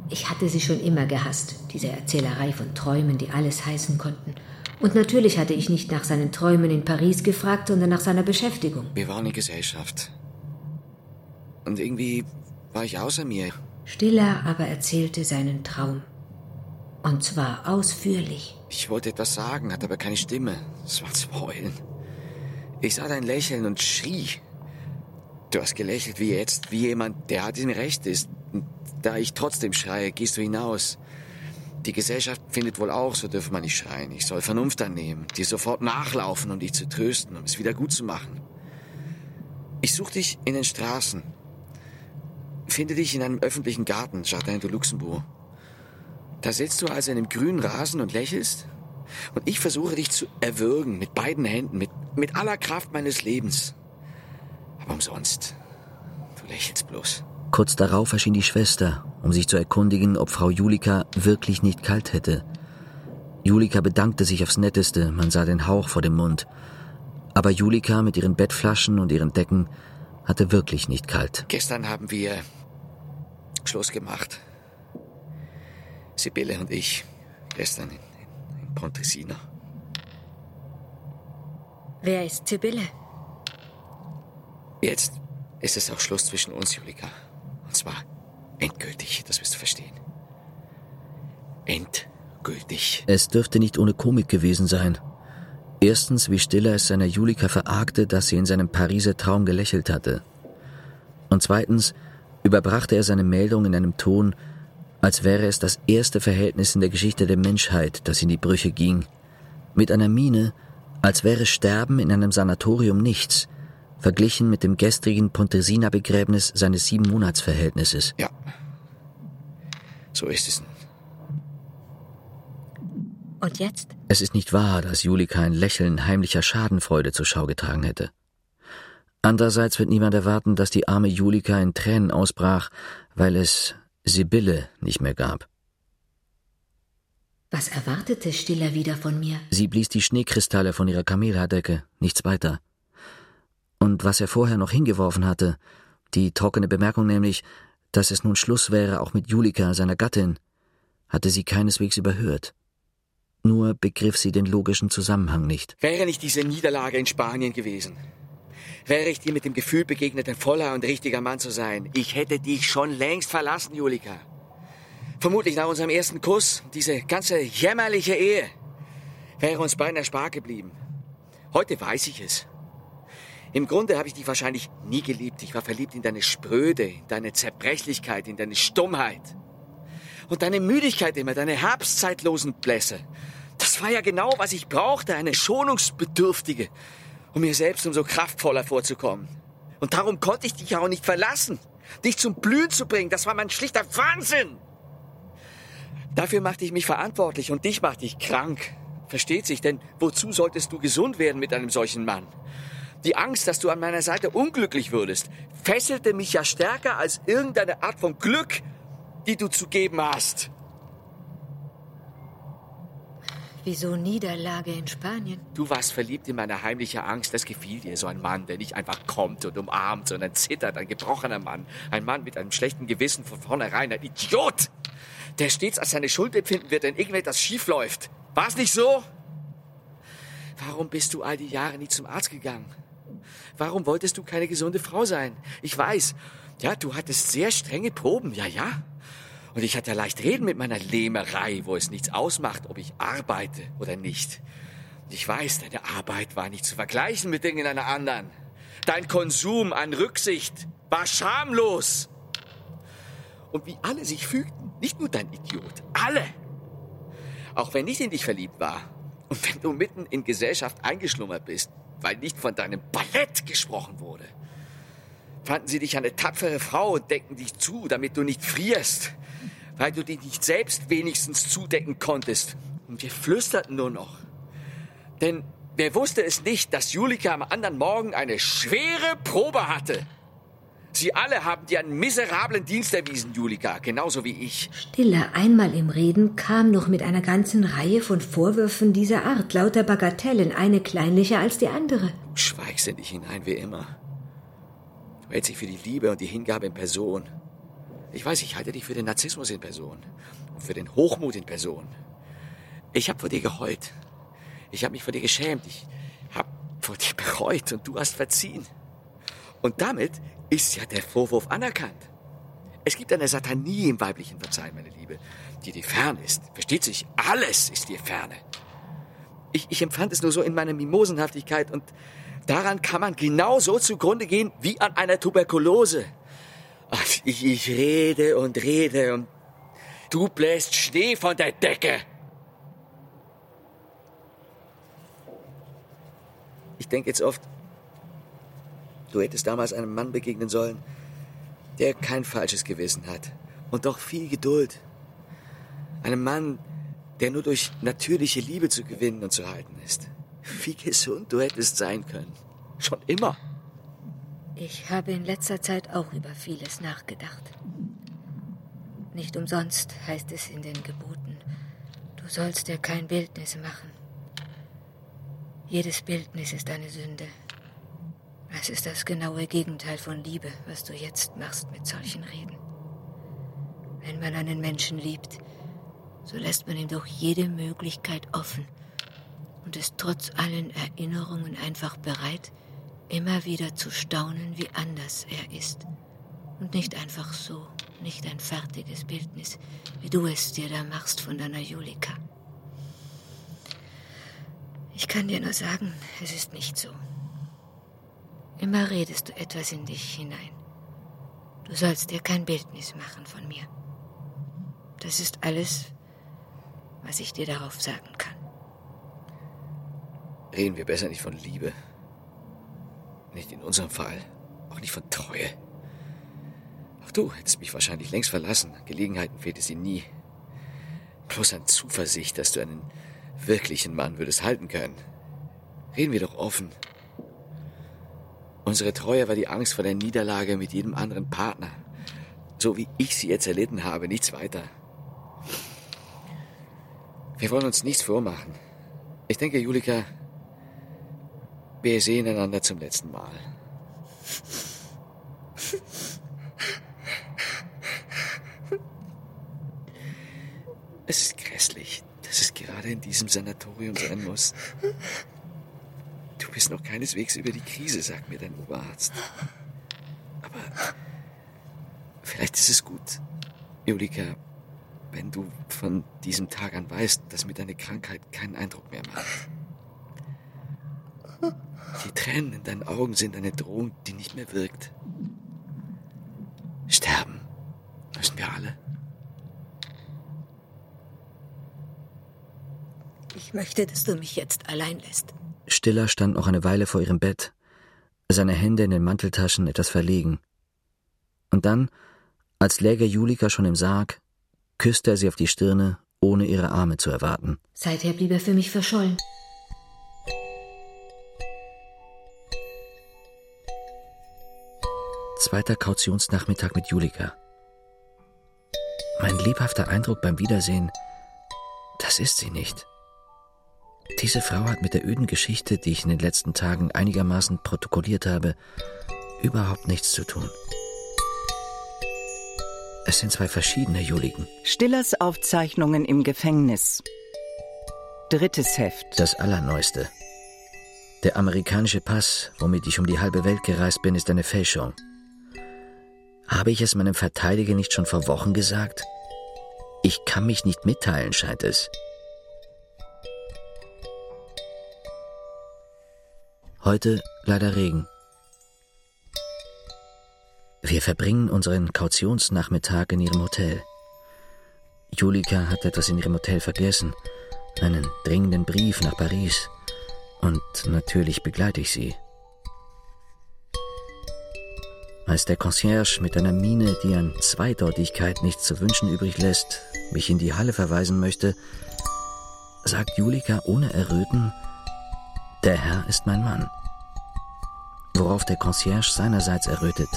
Ich hatte sie schon immer gehasst, diese Erzählerei von Träumen, die alles heißen konnten. Und natürlich hatte ich nicht nach seinen Träumen in Paris gefragt, sondern nach seiner Beschäftigung. Wir waren in Gesellschaft. Und irgendwie war ich außer mir. Stiller aber erzählte seinen Traum. Und zwar ausführlich. Ich wollte etwas sagen, hatte aber keine Stimme. Es war zu heulen. Ich sah dein Lächeln und schrie. Du hast gelächelt wie jetzt, wie jemand, der hat in Recht ist. Und da ich trotzdem schreie, gehst du hinaus. Die Gesellschaft findet wohl auch, so dürfe man nicht schreien. Ich soll Vernunft annehmen, dir sofort nachlaufen, um dich zu trösten, um es wieder gut zu machen. Ich suche dich in den Straßen. Finde dich in einem öffentlichen Garten, Jardin de Luxembourg. Da sitzt du also in einem grünen Rasen und lächelst. Und ich versuche dich zu erwürgen mit beiden Händen, mit, mit aller Kraft meines Lebens. Aber umsonst. Du lächelst bloß. Kurz darauf erschien die Schwester, um sich zu erkundigen, ob Frau Julika wirklich nicht kalt hätte. Julika bedankte sich aufs Netteste, man sah den Hauch vor dem Mund. Aber Julika mit ihren Bettflaschen und ihren Decken hatte wirklich nicht kalt. Gestern haben wir Schluss gemacht. Sibylle und ich. Gestern in, in, in Pontresina. Wer ist Sibylle? Jetzt ist es auch Schluss zwischen uns, Julika. Und zwar endgültig, das wirst du verstehen. Endgültig. Es dürfte nicht ohne Komik gewesen sein. Erstens, wie Stiller es seiner Julika verargte, dass sie in seinem Pariser Traum gelächelt hatte. Und zweitens überbrachte er seine Meldung in einem Ton, als wäre es das erste Verhältnis in der Geschichte der Menschheit, das in die Brüche ging, mit einer Miene, als wäre Sterben in einem Sanatorium nichts, verglichen mit dem gestrigen Pontresina-Begräbnis seines Siebenmonatsverhältnisses. Ja, so ist es nun. Und jetzt? Es ist nicht wahr, dass Julika ein Lächeln heimlicher Schadenfreude zur Schau getragen hätte. Andererseits wird niemand erwarten, dass die arme Julika in Tränen ausbrach, weil es Sibylle nicht mehr gab. Was erwartete Stiller wieder von mir? Sie blies die Schneekristalle von ihrer Kamelhaardecke, nichts weiter. Und was er vorher noch hingeworfen hatte, die trockene Bemerkung nämlich, dass es nun Schluss wäre auch mit Julika, seiner Gattin, hatte sie keineswegs überhört. Nur begriff sie den logischen Zusammenhang nicht. Wäre nicht diese Niederlage in Spanien gewesen, wäre ich dir mit dem Gefühl begegnet, ein voller und richtiger Mann zu sein. Ich hätte dich schon längst verlassen, Julika. Vermutlich nach unserem ersten Kuss, diese ganze jämmerliche Ehe, wäre uns beinahe erspart geblieben. Heute weiß ich es. Im Grunde habe ich dich wahrscheinlich nie geliebt. Ich war verliebt in deine Spröde, in deine Zerbrechlichkeit, in deine Stummheit. Und deine Müdigkeit immer, deine herbstzeitlosen Blässe. Das war ja genau, was ich brauchte, eine schonungsbedürftige, um mir selbst umso kraftvoller vorzukommen. Und darum konnte ich dich ja auch nicht verlassen. Dich zum Blühen zu bringen, das war mein schlichter Wahnsinn. Dafür machte ich mich verantwortlich und dich machte ich krank. Versteht sich, denn wozu solltest du gesund werden mit einem solchen Mann? Die Angst, dass du an meiner Seite unglücklich würdest, fesselte mich ja stärker als irgendeine Art von Glück, die du zu geben hast. Wieso Niederlage in Spanien? Du warst verliebt in meine heimliche Angst. Das gefiel dir, so ein Mann, der nicht einfach kommt und umarmt, sondern zittert. Ein gebrochener Mann. Ein Mann mit einem schlechten Gewissen von vornherein. Ein Idiot! Der stets als seine Schuld empfinden wird, wenn irgendetwas schief läuft. War es nicht so? Warum bist du all die Jahre nie zum Arzt gegangen? Warum wolltest du keine gesunde Frau sein? Ich weiß, ja, du hattest sehr strenge Proben, ja, ja. Und ich hatte leicht reden mit meiner Lähmerei, wo es nichts ausmacht, ob ich arbeite oder nicht. Ich weiß, deine Arbeit war nicht zu vergleichen mit irgendeiner anderen. Dein Konsum an Rücksicht war schamlos. Und wie alle sich fügten, nicht nur dein Idiot, alle. Auch wenn ich in dich verliebt war und wenn du mitten in Gesellschaft eingeschlummert bist, weil nicht von deinem Ballett gesprochen wurde. Fanden sie dich eine tapfere Frau und deckten dich zu, damit du nicht frierst, weil du dich nicht selbst wenigstens zudecken konntest. Und wir flüsterten nur noch. Denn wer wusste es nicht, dass Julika am anderen Morgen eine schwere Probe hatte? Sie alle haben dir einen miserablen Dienst erwiesen, Julika, genauso wie ich. Stille einmal im Reden kam noch mit einer ganzen Reihe von Vorwürfen dieser Art, lauter Bagatellen, eine kleinlicher als die andere. Schweigst in dich hinein wie immer. Du hältst dich für die Liebe und die Hingabe in Person. Ich weiß, ich halte dich für den Narzissmus in Person und für den Hochmut in Person. Ich habe vor dir geheult. Ich habe mich vor dir geschämt. Ich habe vor dir bereut und du hast verziehen. Und damit ist ja der Vorwurf anerkannt. Es gibt eine Satanie im weiblichen Verzeihen, meine Liebe, die dir fern ist. Versteht sich, alles ist dir ferne. Ich, ich empfand es nur so in meiner Mimosenhaftigkeit und daran kann man genauso zugrunde gehen wie an einer Tuberkulose. Ach, ich, ich rede und rede und du bläst Schnee von der Decke. Ich denke jetzt oft, Du hättest damals einem Mann begegnen sollen, der kein falsches Gewissen hat und doch viel Geduld. Einem Mann, der nur durch natürliche Liebe zu gewinnen und zu halten ist. Wie gesund du hättest sein können. Schon immer. Ich habe in letzter Zeit auch über vieles nachgedacht. Nicht umsonst heißt es in den Geboten, du sollst dir kein Bildnis machen. Jedes Bildnis ist eine Sünde. Es ist das genaue Gegenteil von Liebe, was du jetzt machst mit solchen Reden. Wenn man einen Menschen liebt, so lässt man ihm doch jede Möglichkeit offen und ist trotz allen Erinnerungen einfach bereit, immer wieder zu staunen, wie anders er ist. Und nicht einfach so, nicht ein fertiges Bildnis, wie du es dir da machst von deiner Julika. Ich kann dir nur sagen, es ist nicht so. Immer redest du etwas in dich hinein. Du sollst dir kein Bildnis machen von mir. Das ist alles, was ich dir darauf sagen kann. Reden wir besser nicht von Liebe. Nicht in unserem Fall. Auch nicht von Treue. Auch du hättest mich wahrscheinlich längst verlassen. Gelegenheiten fehlte sie nie. Bloß an Zuversicht, dass du einen wirklichen Mann würdest halten können. Reden wir doch offen. Unsere Treue war die Angst vor der Niederlage mit jedem anderen Partner. So wie ich sie jetzt erlitten habe, nichts weiter. Wir wollen uns nichts vormachen. Ich denke, Julika, wir sehen einander zum letzten Mal. Es ist grässlich, dass es gerade in diesem Sanatorium sein muss. Du bist noch keineswegs über die Krise, sagt mir dein Oberarzt. Aber vielleicht ist es gut, Julika, wenn du von diesem Tag an weißt, dass mir deine Krankheit keinen Eindruck mehr macht. Die Tränen in deinen Augen sind eine Drohung, die nicht mehr wirkt. Sterben müssen wir alle. Ich möchte, dass du mich jetzt allein lässt. Stiller stand noch eine Weile vor ihrem Bett, seine Hände in den Manteltaschen etwas verlegen. Und dann, als läge Julika schon im Sarg, küsste er sie auf die Stirne, ohne ihre Arme zu erwarten. Seither blieb er für mich verschollen. Zweiter Kautionsnachmittag mit Julika. Mein lebhafter Eindruck beim Wiedersehen, das ist sie nicht. Diese Frau hat mit der öden Geschichte, die ich in den letzten Tagen einigermaßen protokolliert habe, überhaupt nichts zu tun. Es sind zwei verschiedene Juliken. Stillers Aufzeichnungen im Gefängnis. Drittes Heft. Das Allerneueste. Der amerikanische Pass, womit ich um die halbe Welt gereist bin, ist eine Fälschung. Habe ich es meinem Verteidiger nicht schon vor Wochen gesagt? Ich kann mich nicht mitteilen, scheint es. Heute leider Regen. Wir verbringen unseren Kautionsnachmittag in ihrem Hotel. Julika hat etwas in ihrem Hotel vergessen, einen dringenden Brief nach Paris. Und natürlich begleite ich sie. Als der Concierge mit einer Miene, die an Zweideutigkeit nichts zu wünschen übrig lässt, mich in die Halle verweisen möchte, sagt Julika ohne Erröten, der Herr ist mein Mann. Worauf der Concierge seinerseits errötet,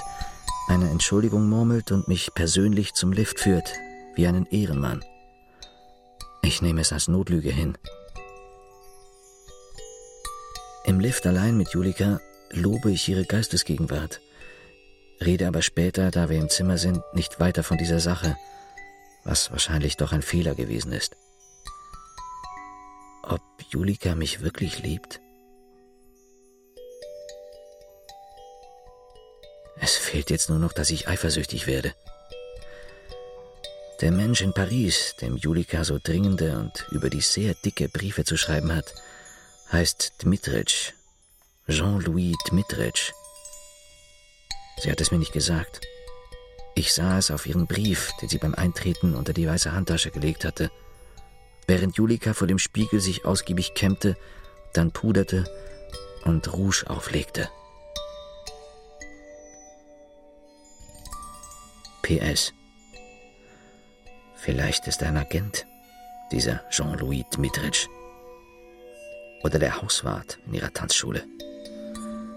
eine Entschuldigung murmelt und mich persönlich zum Lift führt, wie einen Ehrenmann. Ich nehme es als Notlüge hin. Im Lift allein mit Julika lobe ich ihre Geistesgegenwart, rede aber später, da wir im Zimmer sind, nicht weiter von dieser Sache, was wahrscheinlich doch ein Fehler gewesen ist. Ob Julika mich wirklich liebt? Es fehlt jetzt nur noch, dass ich eifersüchtig werde. Der Mensch in Paris, dem Julika so dringende und überdies sehr dicke Briefe zu schreiben hat, heißt Dmitrich. Jean-Louis Dmitrich. Sie hat es mir nicht gesagt. Ich sah es auf ihren Brief, den sie beim Eintreten unter die weiße Handtasche gelegt hatte, während Julika vor dem Spiegel sich ausgiebig kämmte, dann puderte und Rouge auflegte. PS. Vielleicht ist er ein Agent, dieser Jean-Louis Dmitrich. Oder der Hauswart in ihrer Tanzschule.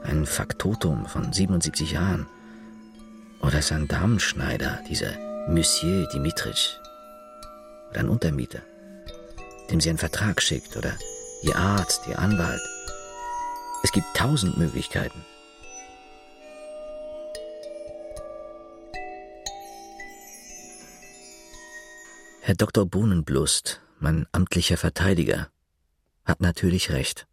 Ein Faktotum von 77 Jahren. Oder sein Damenschneider, dieser Monsieur Dimitrich. Oder ein Untermieter, dem sie einen Vertrag schickt. Oder ihr Arzt, ihr Anwalt. Es gibt tausend Möglichkeiten. Herr Dr. Bohnenblust, mein amtlicher Verteidiger, hat natürlich recht.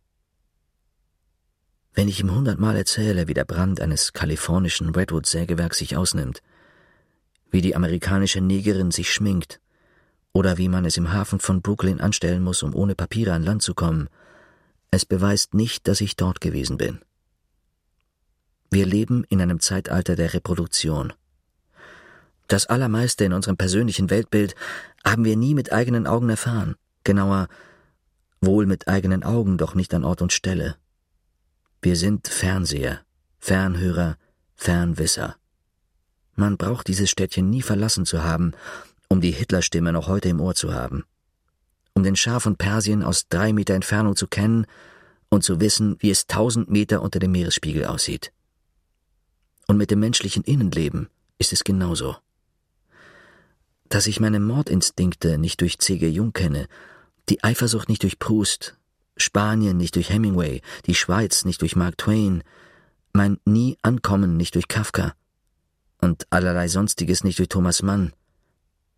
Wenn ich ihm hundertmal erzähle, wie der Brand eines kalifornischen Redwood-Sägewerks sich ausnimmt, wie die amerikanische Negerin sich schminkt, oder wie man es im Hafen von Brooklyn anstellen muss, um ohne Papiere an Land zu kommen, es beweist nicht, dass ich dort gewesen bin. Wir leben in einem Zeitalter der Reproduktion. Das Allermeiste in unserem persönlichen Weltbild haben wir nie mit eigenen Augen erfahren, genauer wohl mit eigenen Augen, doch nicht an Ort und Stelle. Wir sind Fernseher, Fernhörer, Fernwisser. Man braucht dieses Städtchen nie verlassen zu haben, um die Hitlerstimme noch heute im Ohr zu haben, um den Schar von Persien aus drei Meter Entfernung zu kennen und zu wissen, wie es tausend Meter unter dem Meeresspiegel aussieht. Und mit dem menschlichen Innenleben ist es genauso. Dass ich meine Mordinstinkte nicht durch C.G. Jung kenne, die Eifersucht nicht durch Proust, Spanien nicht durch Hemingway, die Schweiz nicht durch Mark Twain, mein Nie Ankommen nicht durch Kafka und allerlei Sonstiges nicht durch Thomas Mann.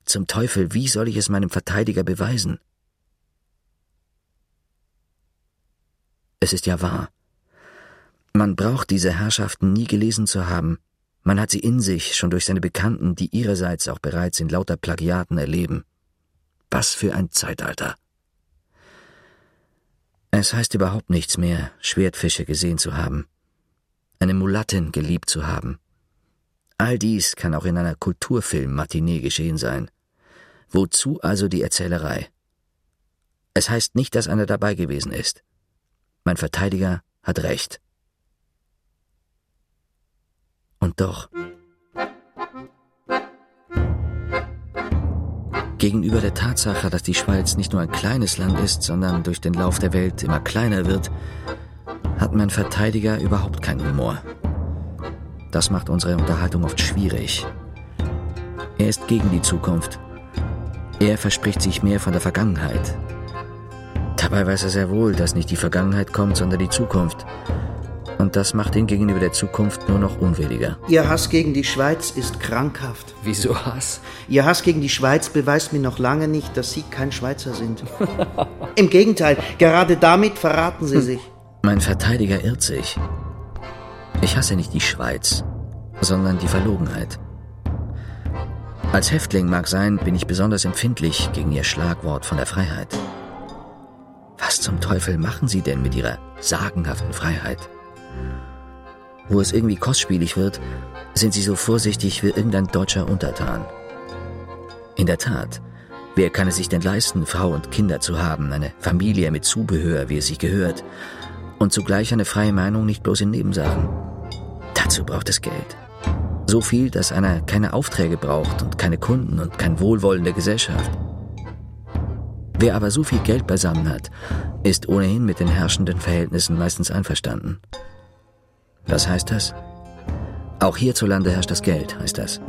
Zum Teufel, wie soll ich es meinem Verteidiger beweisen? Es ist ja wahr. Man braucht diese Herrschaften nie gelesen zu haben. Man hat sie in sich, schon durch seine Bekannten, die ihrerseits auch bereits in lauter Plagiaten erleben. Was für ein Zeitalter. Es heißt überhaupt nichts mehr, Schwertfische gesehen zu haben, eine Mulattin geliebt zu haben. All dies kann auch in einer Kulturfilm-Matinee geschehen sein. Wozu also die Erzählerei? Es heißt nicht, dass einer dabei gewesen ist. Mein Verteidiger hat recht. Und doch. Gegenüber der Tatsache, dass die Schweiz nicht nur ein kleines Land ist, sondern durch den Lauf der Welt immer kleiner wird, hat mein Verteidiger überhaupt keinen Humor. Das macht unsere Unterhaltung oft schwierig. Er ist gegen die Zukunft. Er verspricht sich mehr von der Vergangenheit. Dabei weiß er sehr wohl, dass nicht die Vergangenheit kommt, sondern die Zukunft und das macht ihn gegenüber der Zukunft nur noch unwilliger. Ihr Hass gegen die Schweiz ist krankhaft. Wieso Hass? Ihr Hass gegen die Schweiz beweist mir noch lange nicht, dass Sie kein Schweizer sind. Im Gegenteil, gerade damit verraten Sie sich. Mein Verteidiger irrt sich. Ich hasse nicht die Schweiz, sondern die Verlogenheit. Als Häftling mag sein, bin ich besonders empfindlich gegen Ihr Schlagwort von der Freiheit. Was zum Teufel machen Sie denn mit Ihrer sagenhaften Freiheit? Wo es irgendwie kostspielig wird, sind sie so vorsichtig wie irgendein deutscher Untertan. In der Tat, wer kann es sich denn leisten, Frau und Kinder zu haben, eine Familie mit Zubehör, wie es sich gehört, und zugleich eine freie Meinung nicht bloß in Nebensachen? Dazu braucht es Geld. So viel, dass einer keine Aufträge braucht und keine Kunden und kein Wohlwollen der Gesellschaft. Wer aber so viel Geld beisammen hat, ist ohnehin mit den herrschenden Verhältnissen meistens einverstanden. Was heißt das? Auch hierzulande herrscht das Geld, heißt das.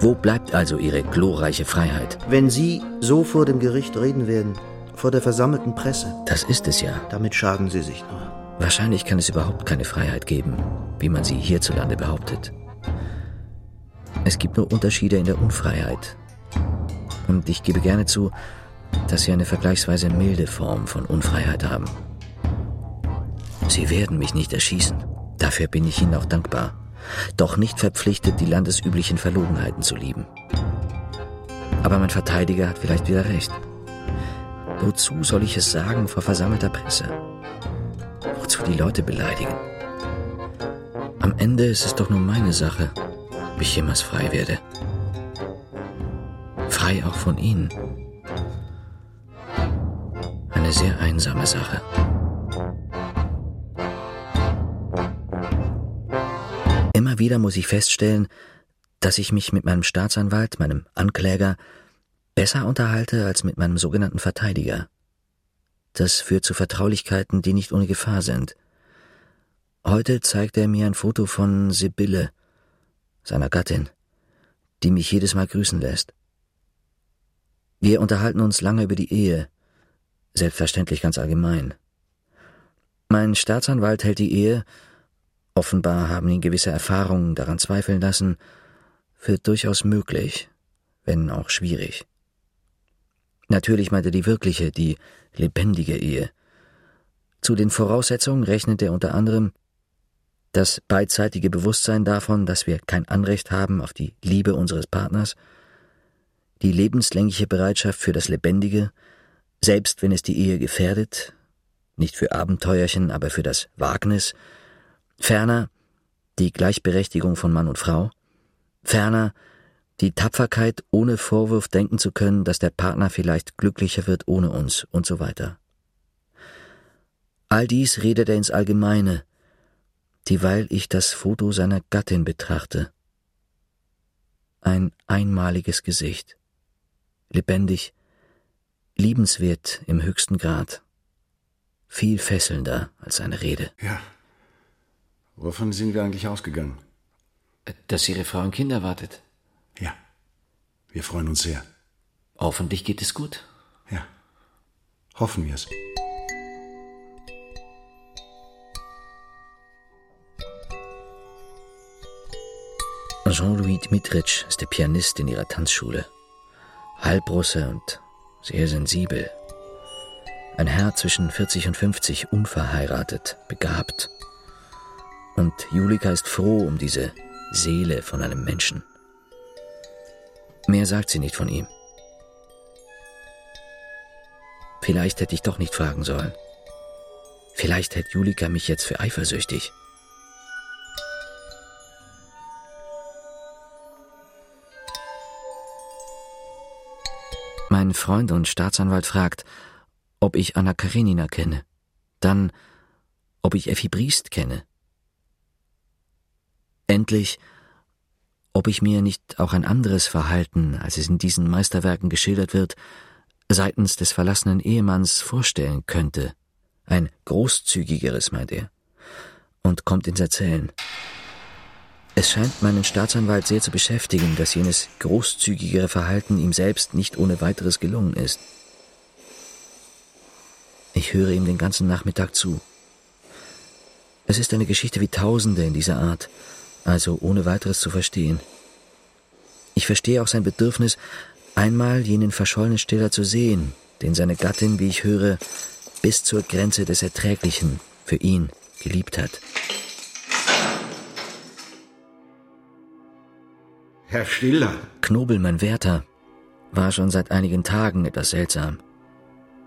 Wo bleibt also Ihre glorreiche Freiheit? Wenn Sie so vor dem Gericht reden werden, vor der versammelten Presse. Das ist es ja. Damit schaden Sie sich nur. Wahrscheinlich kann es überhaupt keine Freiheit geben, wie man sie hierzulande behauptet. Es gibt nur Unterschiede in der Unfreiheit. Und ich gebe gerne zu, dass Sie eine vergleichsweise milde Form von Unfreiheit haben. Sie werden mich nicht erschießen. Dafür bin ich Ihnen auch dankbar. Doch nicht verpflichtet, die landesüblichen Verlogenheiten zu lieben. Aber mein Verteidiger hat vielleicht wieder recht. Wozu soll ich es sagen vor versammelter Presse? Wozu die Leute beleidigen? Am Ende ist es doch nur meine Sache, ob ich jemals frei werde. Frei auch von Ihnen. Eine sehr einsame Sache. Wieder muss ich feststellen, dass ich mich mit meinem Staatsanwalt, meinem Ankläger, besser unterhalte als mit meinem sogenannten Verteidiger. Das führt zu Vertraulichkeiten, die nicht ohne Gefahr sind. Heute zeigt er mir ein Foto von Sibylle, seiner Gattin, die mich jedes Mal grüßen lässt. Wir unterhalten uns lange über die Ehe, selbstverständlich ganz allgemein. Mein Staatsanwalt hält die Ehe, offenbar haben ihn gewisse Erfahrungen daran zweifeln lassen, für durchaus möglich, wenn auch schwierig. Natürlich meinte die wirkliche, die lebendige Ehe. Zu den Voraussetzungen rechnet er unter anderem das beidseitige Bewusstsein davon, dass wir kein Anrecht haben auf die Liebe unseres Partners, die lebenslängliche Bereitschaft für das Lebendige, selbst wenn es die Ehe gefährdet, nicht für Abenteuerchen, aber für das Wagnis, ferner die Gleichberechtigung von Mann und Frau, ferner die Tapferkeit, ohne Vorwurf denken zu können, dass der Partner vielleicht glücklicher wird ohne uns und so weiter. All dies redet er ins Allgemeine, dieweil ich das Foto seiner Gattin betrachte. Ein einmaliges Gesicht, lebendig, liebenswert im höchsten Grad, viel fesselnder als seine Rede. Ja. Wovon sind wir eigentlich ausgegangen? Dass Ihre Frau und Kinder wartet. Ja. Wir freuen uns sehr. Hoffentlich geht es gut. Ja. Hoffen wir es. Jean-Louis Dmitritsch ist der Pianist in ihrer Tanzschule. Halbrusse und sehr sensibel. Ein Herr zwischen 40 und 50, unverheiratet, begabt. Und Julika ist froh um diese Seele von einem Menschen. Mehr sagt sie nicht von ihm. Vielleicht hätte ich doch nicht fragen sollen. Vielleicht hätte Julika mich jetzt für eifersüchtig. Mein Freund und Staatsanwalt fragt, ob ich Anna Karenina kenne. Dann, ob ich Effi Briest kenne. Endlich, ob ich mir nicht auch ein anderes Verhalten, als es in diesen Meisterwerken geschildert wird, seitens des verlassenen Ehemanns vorstellen könnte. Ein großzügigeres, meint er. Und kommt ins Erzählen. Es scheint meinen Staatsanwalt sehr zu beschäftigen, dass jenes großzügigere Verhalten ihm selbst nicht ohne weiteres gelungen ist. Ich höre ihm den ganzen Nachmittag zu. Es ist eine Geschichte wie Tausende in dieser Art, also ohne weiteres zu verstehen. Ich verstehe auch sein Bedürfnis, einmal jenen verschollenen Stiller zu sehen, den seine Gattin, wie ich höre, bis zur Grenze des Erträglichen für ihn geliebt hat. Herr Stiller. Knobel, mein Wärter, war schon seit einigen Tagen etwas seltsam.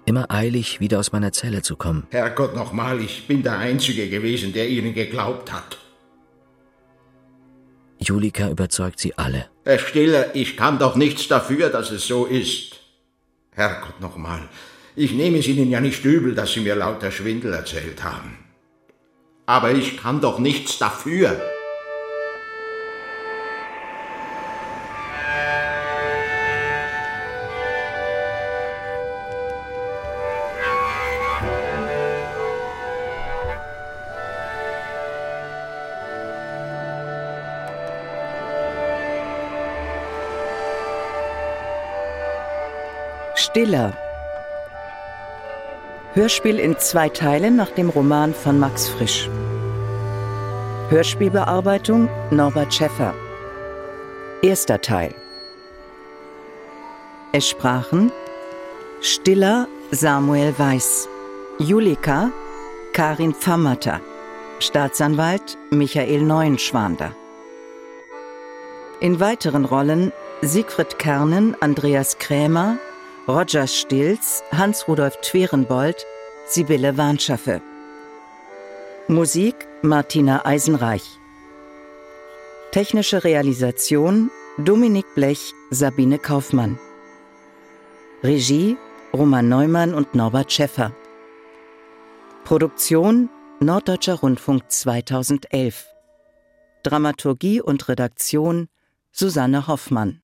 Immer eilig, wieder aus meiner Zelle zu kommen. Herrgott nochmal, ich bin der Einzige gewesen, der Ihnen geglaubt hat. Julika überzeugt sie alle. Herr Stiller, ich kann doch nichts dafür, dass es so ist. Herrgott nochmal, ich nehme es Ihnen ja nicht übel, dass Sie mir lauter Schwindel erzählt haben. Aber ich kann doch nichts dafür. Stiller. Hörspiel in zwei Teilen nach dem Roman von Max Frisch. Hörspielbearbeitung Norbert Schäffer. Erster Teil. Es sprachen Stiller Samuel Weiß, Julika Karin Pfammerter, Staatsanwalt Michael Neuenschwander. In weiteren Rollen Siegfried Kernen, Andreas Krämer, Roger Stilz, Hans-Rudolf Twerenbold, Sibylle Warnschaffe. Musik Martina Eisenreich. Technische Realisation Dominik Blech, Sabine Kaufmann. Regie Roman Neumann und Norbert Schäffer. Produktion Norddeutscher Rundfunk 2011. Dramaturgie und Redaktion Susanne Hoffmann